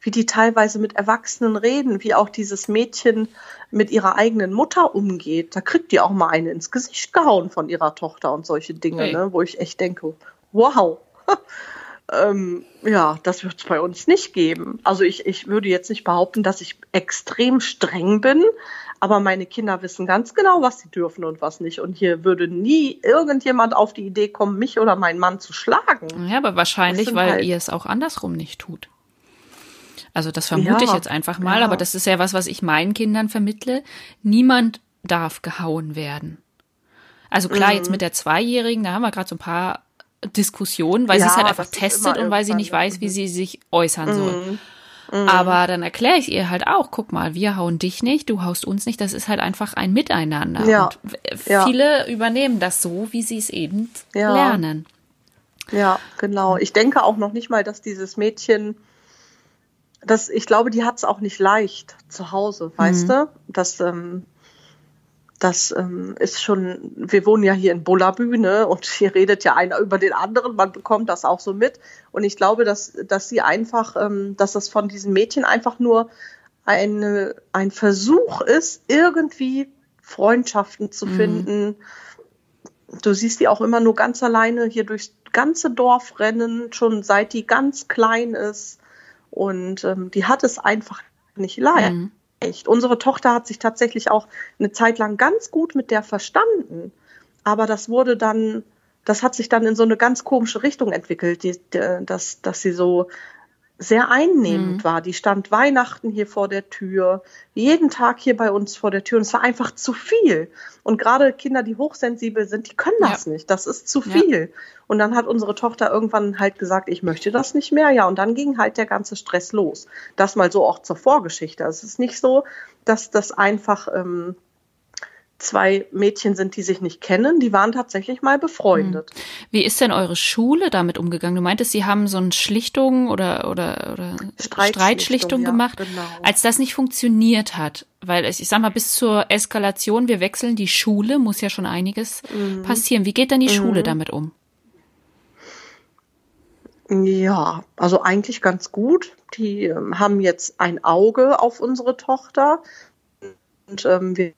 wie die teilweise mit Erwachsenen reden, wie auch dieses Mädchen mit ihrer eigenen Mutter umgeht. Da kriegt die auch mal eine ins Gesicht gehauen von ihrer Tochter und solche Dinge, hey. ne, wo ich echt denke, wow. Ähm, ja, das wird es bei uns nicht geben. Also ich, ich würde jetzt nicht behaupten, dass ich extrem streng bin, aber meine Kinder wissen ganz genau, was sie dürfen und was nicht. Und hier würde nie irgendjemand auf die Idee kommen, mich oder meinen Mann zu schlagen. Ja, aber wahrscheinlich, weil halt ihr es auch andersrum nicht tut. Also das vermute ja, ich jetzt einfach mal, ja. aber das ist ja was, was ich meinen Kindern vermittle. Niemand darf gehauen werden. Also klar, mhm. jetzt mit der Zweijährigen, da haben wir gerade so ein paar Diskussion, weil ja, sie es halt einfach testet und weil sie nicht weiß, wie sie sich äußern soll. Mhm. Mhm. Aber dann erkläre ich ihr halt auch, guck mal, wir hauen dich nicht, du haust uns nicht, das ist halt einfach ein Miteinander. Ja. Und viele ja. übernehmen das so, wie sie es eben ja. lernen. Ja, genau. Ich denke auch noch nicht mal, dass dieses Mädchen, das, ich glaube, die hat es auch nicht leicht zu Hause, weißt mhm. du? Das, ähm, das ähm, ist schon, wir wohnen ja hier in Bullabü, und hier redet ja einer über den anderen, man bekommt das auch so mit. Und ich glaube, dass, dass sie einfach, ähm, dass das von diesen Mädchen einfach nur eine, ein Versuch ist, irgendwie Freundschaften zu mhm. finden. Du siehst die auch immer nur ganz alleine hier durchs ganze Dorf rennen, schon seit die ganz klein ist. Und ähm, die hat es einfach nicht leicht. Mhm echt. Unsere Tochter hat sich tatsächlich auch eine Zeit lang ganz gut mit der verstanden. Aber das wurde dann, das hat sich dann in so eine ganz komische Richtung entwickelt, die, dass, dass sie so sehr einnehmend mhm. war. Die stand Weihnachten hier vor der Tür, jeden Tag hier bei uns vor der Tür und es war einfach zu viel. Und gerade Kinder, die hochsensibel sind, die können das ja. nicht. Das ist zu viel. Ja. Und dann hat unsere Tochter irgendwann halt gesagt, ich möchte das nicht mehr. Ja, und dann ging halt der ganze Stress los. Das mal so auch zur Vorgeschichte. Also es ist nicht so, dass das einfach ähm, zwei Mädchen sind, die sich nicht kennen, die waren tatsächlich mal befreundet. Hm. Wie ist denn eure Schule damit umgegangen? Du meintest, sie haben so eine Schlichtung oder, oder, oder Streitschlichtung, Streitschlichtung ja, gemacht. Genau. Als das nicht funktioniert hat, weil ich sag mal, bis zur Eskalation, wir wechseln die Schule, muss ja schon einiges mhm. passieren. Wie geht denn die mhm. Schule damit um? Ja, also eigentlich ganz gut. Die ähm, haben jetzt ein Auge auf unsere Tochter und ähm, wir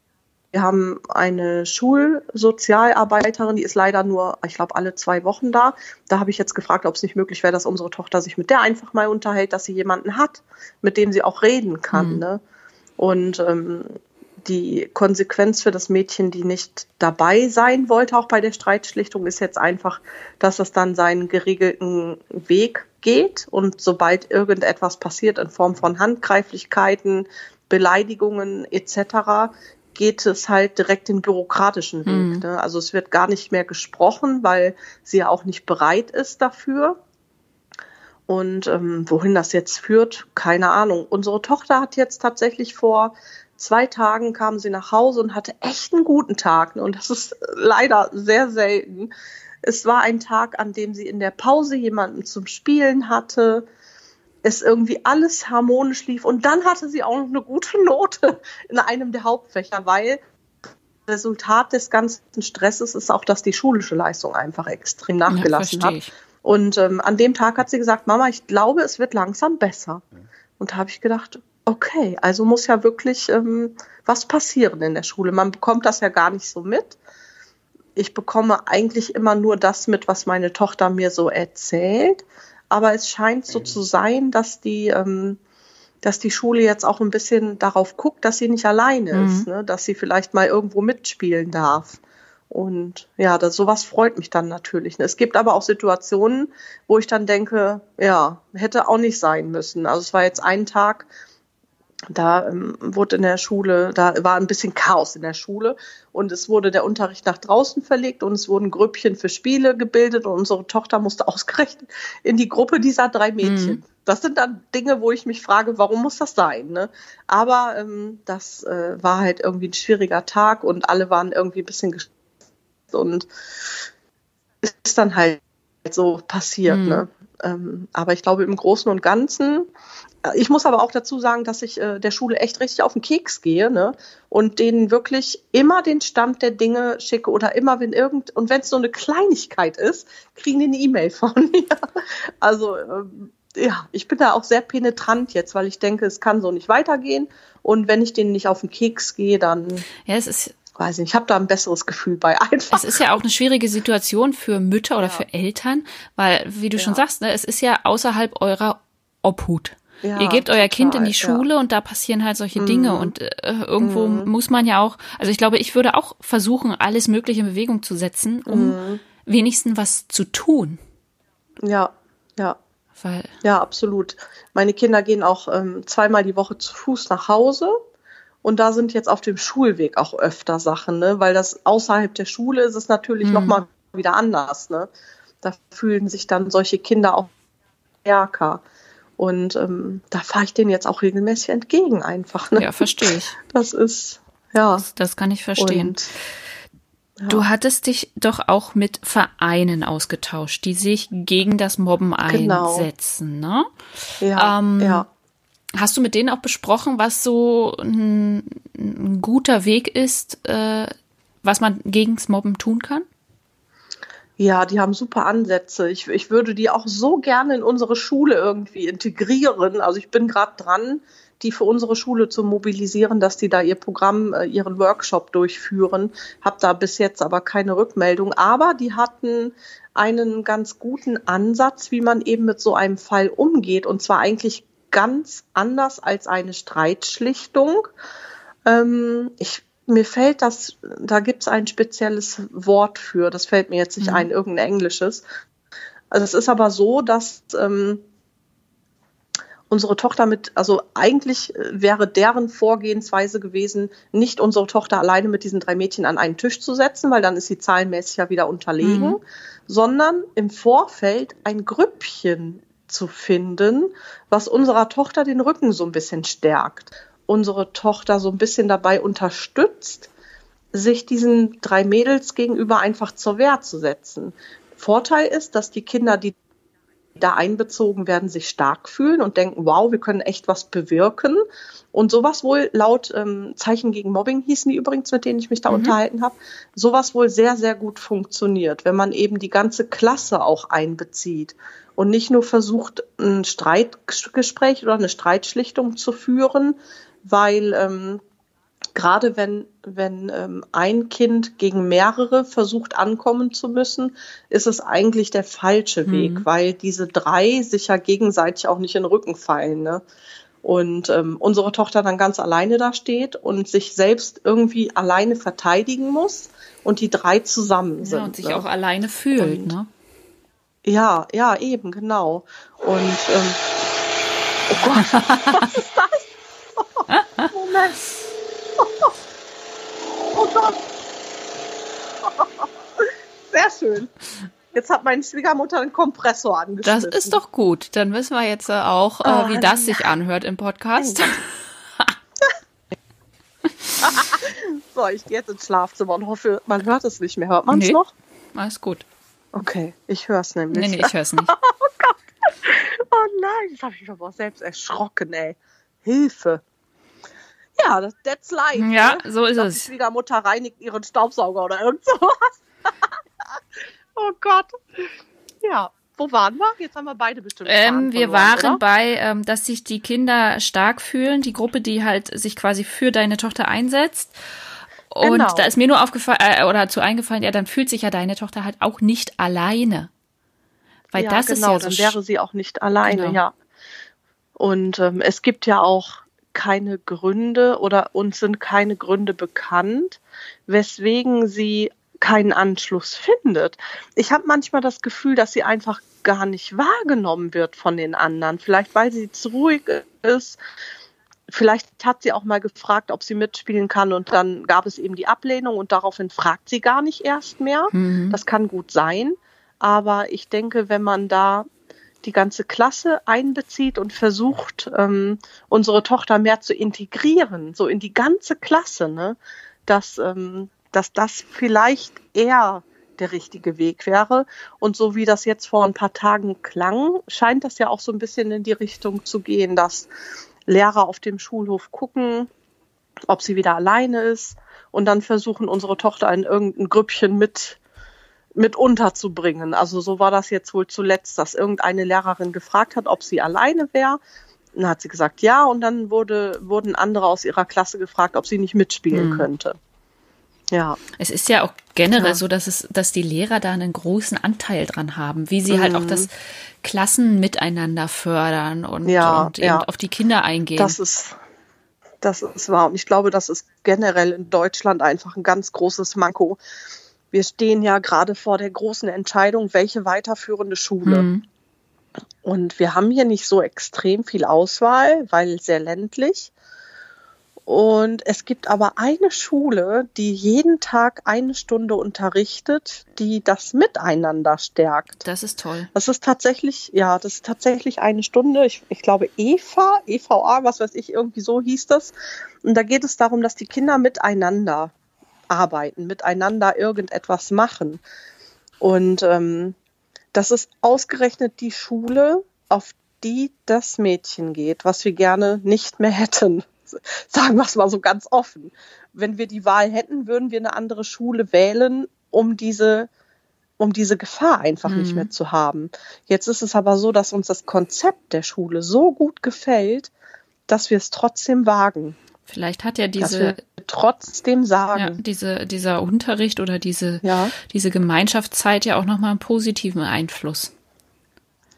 wir haben eine Schulsozialarbeiterin, die ist leider nur, ich glaube, alle zwei Wochen da. Da habe ich jetzt gefragt, ob es nicht möglich wäre, dass unsere Tochter sich mit der einfach mal unterhält, dass sie jemanden hat, mit dem sie auch reden kann. Mhm. Ne? Und ähm, die Konsequenz für das Mädchen, die nicht dabei sein wollte, auch bei der Streitschlichtung, ist jetzt einfach, dass es dann seinen geregelten Weg geht und sobald irgendetwas passiert in Form von Handgreiflichkeiten, Beleidigungen etc., geht es halt direkt den bürokratischen Weg. Mhm. Ne? Also es wird gar nicht mehr gesprochen, weil sie ja auch nicht bereit ist dafür. Und ähm, wohin das jetzt führt, keine Ahnung. Unsere Tochter hat jetzt tatsächlich vor zwei Tagen kam sie nach Hause und hatte echt einen guten Tag. Ne? Und das ist leider sehr selten. Es war ein Tag, an dem sie in der Pause jemanden zum Spielen hatte es irgendwie alles harmonisch lief. Und dann hatte sie auch noch eine gute Note in einem der Hauptfächer, weil Resultat des ganzen Stresses ist auch, dass die schulische Leistung einfach extrem nachgelassen ja, hat. Und ähm, an dem Tag hat sie gesagt, Mama, ich glaube, es wird langsam besser. Und da habe ich gedacht, okay, also muss ja wirklich ähm, was passieren in der Schule. Man bekommt das ja gar nicht so mit. Ich bekomme eigentlich immer nur das mit, was meine Tochter mir so erzählt aber es scheint so zu sein, dass die, ähm, dass die Schule jetzt auch ein bisschen darauf guckt, dass sie nicht alleine mhm. ist, ne? dass sie vielleicht mal irgendwo mitspielen darf. Und ja, das, sowas freut mich dann natürlich. Ne? Es gibt aber auch Situationen, wo ich dann denke, ja, hätte auch nicht sein müssen. Also es war jetzt ein Tag, da ähm, wurde in der Schule, da war ein bisschen Chaos in der Schule und es wurde der Unterricht nach draußen verlegt und es wurden Grüppchen für Spiele gebildet und unsere Tochter musste ausgerechnet in die Gruppe dieser drei Mädchen. Mhm. Das sind dann Dinge, wo ich mich frage, warum muss das sein? Ne? Aber ähm, das äh, war halt irgendwie ein schwieriger Tag und alle waren irgendwie ein bisschen gestresst und ist dann halt so passiert. Mhm. Ne? Ähm, aber ich glaube, im Großen und Ganzen ich muss aber auch dazu sagen, dass ich äh, der Schule echt richtig auf den Keks gehe ne? und denen wirklich immer den Stand der Dinge schicke oder immer, wenn irgend und wenn es so eine Kleinigkeit ist, kriegen die eine E-Mail von mir. Also ähm, ja, ich bin da auch sehr penetrant jetzt, weil ich denke, es kann so nicht weitergehen und wenn ich denen nicht auf den Keks gehe, dann ja, es ist weiß nicht, ich habe da ein besseres Gefühl bei einfach. Es ist ja auch eine schwierige Situation für Mütter oder ja. für Eltern, weil, wie du ja. schon sagst, ne, es ist ja außerhalb eurer Obhut. Ja, Ihr gebt euer Kind in die Schule und da passieren halt solche Dinge mhm. und äh, irgendwo mhm. muss man ja auch, also ich glaube, ich würde auch versuchen, alles Mögliche in Bewegung zu setzen, um mhm. wenigstens was zu tun. Ja, ja. Weil ja, absolut. Meine Kinder gehen auch ähm, zweimal die Woche zu Fuß nach Hause. Und da sind jetzt auf dem Schulweg auch öfter Sachen, ne? weil das außerhalb der Schule ist es natürlich mhm. nochmal wieder anders. Ne? Da fühlen sich dann solche Kinder auch stärker. Und ähm, da fahre ich denen jetzt auch regelmäßig entgegen einfach. Ne? Ja, verstehe ich. Das ist, ja. Das, das kann ich verstehen. Und, ja. Du hattest dich doch auch mit Vereinen ausgetauscht, die sich gegen das Mobben genau. einsetzen, ne? Ja, ähm, ja. Hast du mit denen auch besprochen, was so ein, ein guter Weg ist, äh, was man gegens Mobben tun kann? Ja, die haben super Ansätze. Ich, ich würde die auch so gerne in unsere Schule irgendwie integrieren. Also ich bin gerade dran, die für unsere Schule zu mobilisieren, dass die da ihr Programm, äh, ihren Workshop durchführen. Hab da bis jetzt aber keine Rückmeldung. Aber die hatten einen ganz guten Ansatz, wie man eben mit so einem Fall umgeht. Und zwar eigentlich ganz anders als eine Streitschlichtung. Ähm, ich mir fällt das, da gibt es ein spezielles Wort für, das fällt mir jetzt nicht mhm. ein, irgendein englisches. Also es ist aber so, dass ähm, unsere Tochter mit, also eigentlich äh, wäre deren Vorgehensweise gewesen, nicht unsere Tochter alleine mit diesen drei Mädchen an einen Tisch zu setzen, weil dann ist sie zahlenmäßig ja wieder unterlegen, mhm. sondern im Vorfeld ein Grüppchen zu finden, was unserer Tochter den Rücken so ein bisschen stärkt unsere Tochter so ein bisschen dabei unterstützt, sich diesen drei Mädels gegenüber einfach zur Wehr zu setzen. Vorteil ist, dass die Kinder, die da einbezogen werden, sich stark fühlen und denken, wow, wir können echt was bewirken. Und sowas wohl laut ähm, Zeichen gegen Mobbing hießen die übrigens, mit denen ich mich da mhm. unterhalten habe, sowas wohl sehr, sehr gut funktioniert, wenn man eben die ganze Klasse auch einbezieht und nicht nur versucht, ein Streitgespräch oder eine Streitschlichtung zu führen, weil ähm, gerade wenn, wenn ähm, ein Kind gegen mehrere versucht ankommen zu müssen, ist es eigentlich der falsche Weg, mhm. weil diese drei sich ja gegenseitig auch nicht in den Rücken fallen. Ne? Und ähm, unsere Tochter dann ganz alleine da steht und sich selbst irgendwie alleine verteidigen muss und die drei zusammen sind. Ja, und sich ne? auch alleine fühlt, und, ne? Ja, ja, eben, genau. Und ähm, oh Gott, was ist das? Moment. Oh Gott. Sehr schön. Jetzt hat meine Schwiegermutter einen Kompressor angeschlossen. Das ist doch gut. Dann wissen wir jetzt auch, äh, Oh, wie das sich anhört im Podcast. So, ich gehe jetzt ins Schlafzimmer und hoffe, man hört es nicht mehr. Hört man es Nee. noch? Alles gut. Okay, ich höre es nämlich. Nee, nee, ich höre es nicht. Oh nein, das habe ich mich aber auch selbst erschrocken, ey. Hilfe. Ja, das, that's life. Ja, ne? so ist glaub, es. Die Schwiegermutter reinigt ihren Staubsauger oder irgend sowas. oh Gott. Ja, wo waren wir? Jetzt haben wir beide bestimmt. Ähm, wir verloren, waren oder? bei, ähm, dass sich die Kinder stark fühlen, die Gruppe, die halt sich quasi für deine Tochter einsetzt. Und Genau. da ist mir nur aufgefallen, äh, oder zu eingefallen, ja, dann fühlt sich ja deine Tochter halt auch nicht alleine. Weil ja, das genau, ist ja so. dann wäre sie auch nicht alleine, Genau. ja. Und ähm, es gibt ja auch keine Gründe oder uns sind keine Gründe bekannt, weswegen sie keinen Anschluss findet. Ich habe manchmal das Gefühl, dass sie einfach gar nicht wahrgenommen wird von den anderen. Vielleicht weil sie zu ruhig ist. Vielleicht hat sie auch mal gefragt, ob sie mitspielen kann und dann gab es eben die Ablehnung und daraufhin fragt sie gar nicht erst mehr. Mhm. Das kann gut sein. Aber ich denke, wenn man da die ganze Klasse einbezieht und versucht, ähm, unsere Tochter mehr zu integrieren, so in die ganze Klasse, ne, dass, ähm, dass das vielleicht eher der richtige Weg wäre. Und so wie das jetzt vor ein paar Tagen klang, scheint das ja auch so ein bisschen in die Richtung zu gehen, dass Lehrer auf dem Schulhof gucken, ob sie wieder alleine ist und dann versuchen, unsere Tochter in irgendein Grüppchen mit mit unterzubringen. Also so war das jetzt wohl zuletzt, dass irgendeine Lehrerin gefragt hat, ob sie alleine wäre. Dann hat sie gesagt ja und dann wurde, wurden andere aus ihrer Klasse gefragt, ob sie nicht mitspielen Mhm. könnte. Ja, Es ist ja auch generell Ja. so, dass es, dass die Lehrer da einen großen Anteil dran haben, wie sie halt auch Mhm. das Klassen miteinander fördern und, Ja, und eben ja. auf die Kinder eingehen. das ist, das ist wahr. Und ich glaube, das ist generell in Deutschland einfach ein ganz großes Manko. Wir stehen ja gerade vor der großen Entscheidung, welche weiterführende Schule. Mhm. Und wir haben hier nicht so extrem viel Auswahl, weil sehr ländlich. Und es gibt aber eine Schule, die jeden Tag eine Stunde unterrichtet, die das Miteinander stärkt. Das ist toll. Das ist tatsächlich, ja, das ist tatsächlich eine Stunde. Ich, ich glaube EVA, EVA, was weiß ich, irgendwie so hieß das. Und da geht es darum, dass die Kinder miteinander arbeiten, miteinander irgendetwas machen. Und ähm, das ist ausgerechnet die Schule, auf die das Mädchen geht, was wir gerne nicht mehr hätten. Sagen wir es mal so ganz offen. Wenn wir die Wahl hätten, würden wir eine andere Schule wählen, um diese, um diese Gefahr einfach nicht Mhm. mehr zu haben. Jetzt ist es aber so, dass uns das Konzept der Schule so gut gefällt, dass wir es trotzdem wagen. Vielleicht hat ja diese, trotzdem ja, sagen. diese, dieser Unterricht oder diese, Ja, diese Gemeinschaftszeit ja auch nochmal einen positiven Einfluss.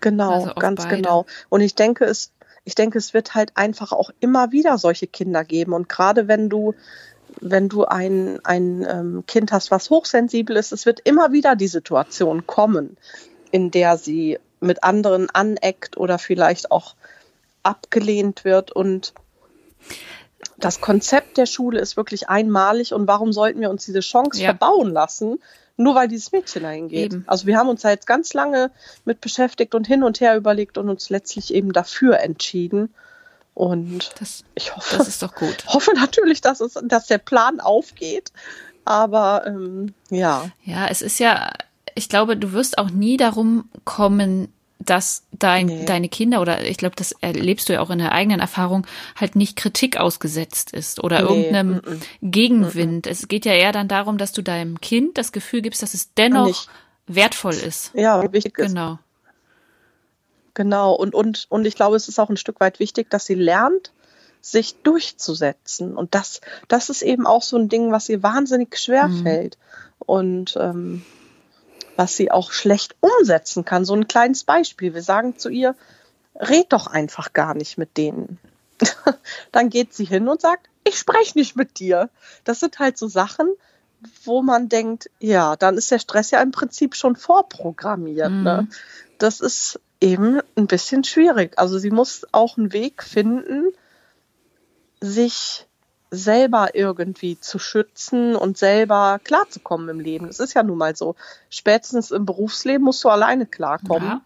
genau, Also ganz beide. genau. Und ich denke, es, ich denke, es wird halt einfach auch immer wieder solche Kinder geben. Und gerade wenn du, wenn du ein, ein ähm, Kind hast, was hochsensibel ist, es wird immer wieder die Situation kommen, in der sie mit anderen aneckt oder vielleicht auch abgelehnt wird. Und das Konzept der Schule ist wirklich einmalig. Und warum sollten wir uns diese Chance Ja. verbauen lassen, nur weil dieses Mädchen dahin geht? Eben. Also wir haben uns da jetzt ganz lange mit beschäftigt und hin und her überlegt und uns letztlich eben dafür entschieden. Und Das, ich hoffe, das ist doch gut. hoffe natürlich, dass, es, dass der Plan aufgeht. Aber ähm, ja, Ja, es ist ja, ich glaube, du wirst auch nie darum kommen, dass dein, Nee. deine Kinder oder ich glaube, das erlebst du ja auch in der eigenen Erfahrung, halt nicht Kritik ausgesetzt ist oder Nee, irgendeinem mm, mm. Gegenwind. Es geht ja eher dann darum, dass du deinem Kind das Gefühl gibst, dass es dennoch Nicht. wertvoll ist. ja, wichtig ist. Genau. Genau, und, und, und ich glaube, es ist auch ein Stück weit wichtig, dass sie lernt, sich durchzusetzen. Und das, das ist eben auch so ein Ding, was ihr wahnsinnig schwer Mhm. fällt und ähm, was sie auch schlecht umsetzen kann. So ein kleines Beispiel. Wir sagen zu ihr, red doch einfach gar nicht mit denen. Dann geht sie hin und sagt, ich spreche nicht mit dir. Das sind halt so Sachen, wo man denkt, ja, dann ist der Stress ja im Prinzip schon vorprogrammiert. Mhm. Ne? Das ist eben ein bisschen schwierig. Also sie muss auch einen Weg finden, sich selber irgendwie zu schützen und selber klarzukommen im Leben. Das ist ja nun mal so. Spätestens im Berufsleben musst du alleine klarkommen. Ja.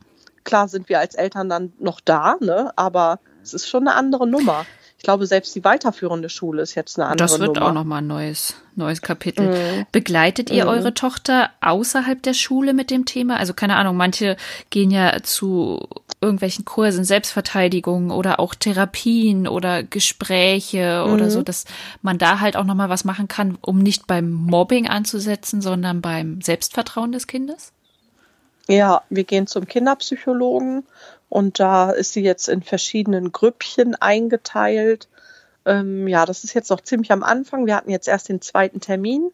Klar sind wir als Eltern dann noch da, ne? aber es ist schon eine andere Nummer. Ich glaube, selbst die weiterführende Schule ist jetzt eine andere Nummer. Das wird Nummer. auch nochmal ein neues, neues Kapitel. Mhm. Begleitet ihr mhm. eure Tochter außerhalb der Schule mit dem Thema? Also keine Ahnung, manche gehen ja zu irgendwelchen Kursen, Selbstverteidigung oder auch Therapien oder Gespräche mhm. oder so, dass man da halt auch nochmal was machen kann, um nicht beim Mobbing anzusetzen, sondern beim Selbstvertrauen des Kindes? Ja, wir gehen zum Kinderpsychologen und da ist sie jetzt in verschiedenen Grüppchen eingeteilt. Ähm, ja, das ist jetzt noch ziemlich am Anfang. Wir hatten jetzt erst den zweiten Termin.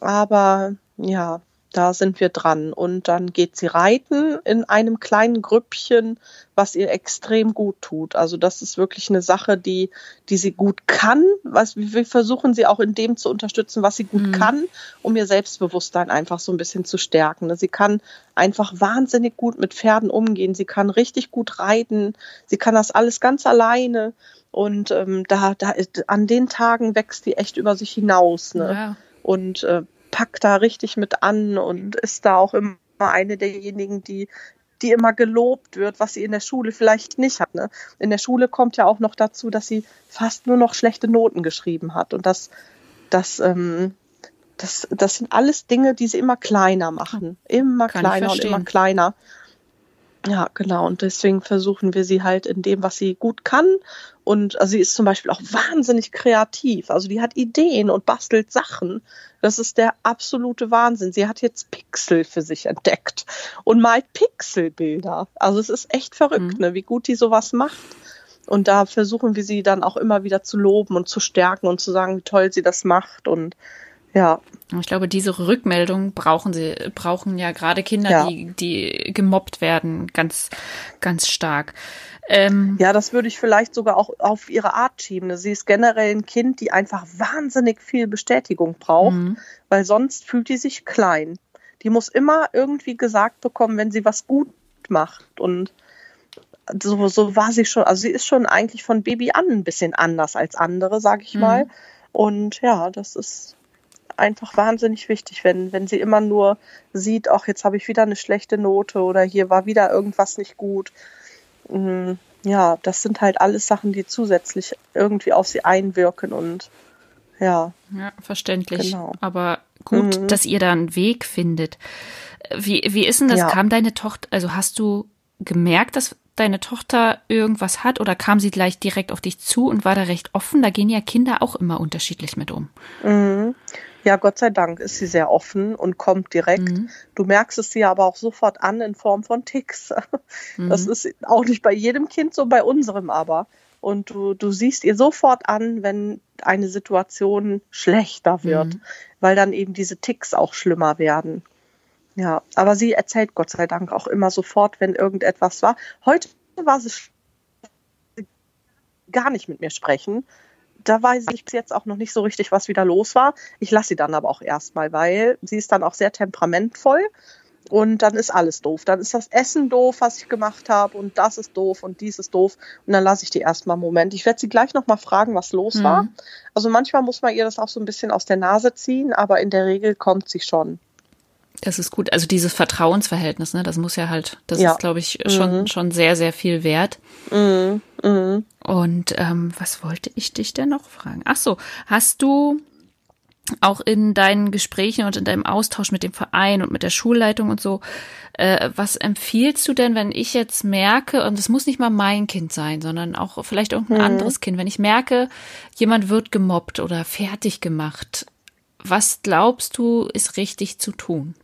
Aber ja, da sind wir dran. Und dann geht sie reiten in einem kleinen Grüppchen, was ihr extrem gut tut. Also das ist wirklich eine Sache, die, die sie gut kann. Was, wir versuchen sie auch in dem zu unterstützen, was sie gut mhm. kann, um ihr Selbstbewusstsein einfach so ein bisschen zu stärken. Sie kann einfach wahnsinnig gut mit Pferden umgehen. Sie kann richtig gut reiten. Sie kann das alles ganz alleine. Und ähm, da, da an den Tagen wächst die echt über sich hinaus. Ne? Ja. Und äh, packt da richtig mit an und ist da auch immer eine derjenigen, die die immer gelobt wird, was sie in der Schule vielleicht nicht hat. Ne? In der Schule kommt ja auch noch dazu, dass sie fast nur noch schlechte Noten geschrieben hat. Und das, das, ähm, das, das sind alles Dinge, die sie immer kleiner machen. Immer Kann kleiner und immer kleiner. Ja, genau. Und deswegen versuchen wir sie halt in dem, was sie gut kann. Und also sie ist zum Beispiel auch wahnsinnig kreativ. Also die hat Ideen und bastelt Sachen. Das ist der absolute Wahnsinn. Sie hat jetzt Pixel für sich entdeckt und malt Pixelbilder. Also es ist echt verrückt, mhm. ne, wie gut die sowas macht. Und da versuchen wir sie dann auch immer wieder zu loben und zu stärken und zu sagen, wie toll sie das macht. Und ja. Ich glaube, diese Rückmeldung brauchen sie, brauchen ja gerade Kinder, ja. die, die gemobbt werden, ganz, ganz stark. Ähm, ja, das würde ich vielleicht sogar auch auf ihre Art schieben. Sie ist generell ein Kind, die einfach wahnsinnig viel Bestätigung braucht, mhm. weil sonst fühlt die sich klein. Die muss immer irgendwie gesagt bekommen, wenn sie was gut macht. Und so, so war sie schon, also sie ist schon eigentlich von Baby an ein bisschen anders als andere, sag ich mhm. mal. Und ja, das ist einfach wahnsinnig wichtig, wenn, wenn sie immer nur sieht, ach, jetzt habe ich wieder eine schlechte Note oder hier war wieder irgendwas nicht gut. Mhm. Ja, das sind halt alles Sachen, die zusätzlich irgendwie auf sie einwirken und ja. Ja, verständlich. Genau. Aber gut, mhm. dass ihr da einen Weg findet. Wie, wie ist denn das? Ja. Kam deine Tochter, also hast du gemerkt, dass deine Tochter irgendwas hat oder kam sie gleich direkt auf dich zu und war da recht offen? Da gehen ja Kinder auch immer unterschiedlich mit um. Mhm. Ja, Gott sei Dank ist sie sehr offen und kommt direkt. Mhm. Du merkst es ihr aber auch sofort an in Form von Ticks. Mhm. Das ist auch nicht bei jedem Kind so, bei unserem aber. Und du, du siehst ihr sofort an, wenn eine Situation schlechter wird, mhm. weil dann eben diese Ticks auch schlimmer werden. Ja, aber sie erzählt Gott sei Dank auch immer sofort, wenn irgendetwas war. Heute war sie gar nicht mit mir sprechen, da weiß ich bis jetzt auch noch nicht so richtig, was wieder los war. Ich lasse sie dann aber auch erstmal, weil sie ist dann auch sehr temperamentvoll und dann ist alles doof. Dann ist das Essen doof, was ich gemacht habe und das ist doof und dies ist doof und dann lasse ich die erstmal einen Moment. Ich werde sie gleich nochmal fragen, was los mhm. war. Also manchmal muss man ihr das auch so ein bisschen aus der Nase ziehen, aber in der Regel kommt sie schon. Das ist gut. Also dieses Vertrauensverhältnis, ne, das muss ja halt, das ja. ist, glaube ich, schon, mhm. schon sehr, sehr viel wert. Mhm. Mhm. Und ähm, was wollte ich dich denn noch fragen? Ach so, hast du auch in deinen Gesprächen und in deinem Austausch mit dem Verein und mit der Schulleitung und so, äh, was empfiehlst du denn, wenn ich jetzt merke, und es muss nicht mal mein Kind sein, sondern auch vielleicht irgendein mhm. anderes Kind, wenn ich merke, jemand wird gemobbt oder fertig gemacht, was glaubst du, ist richtig zu tun?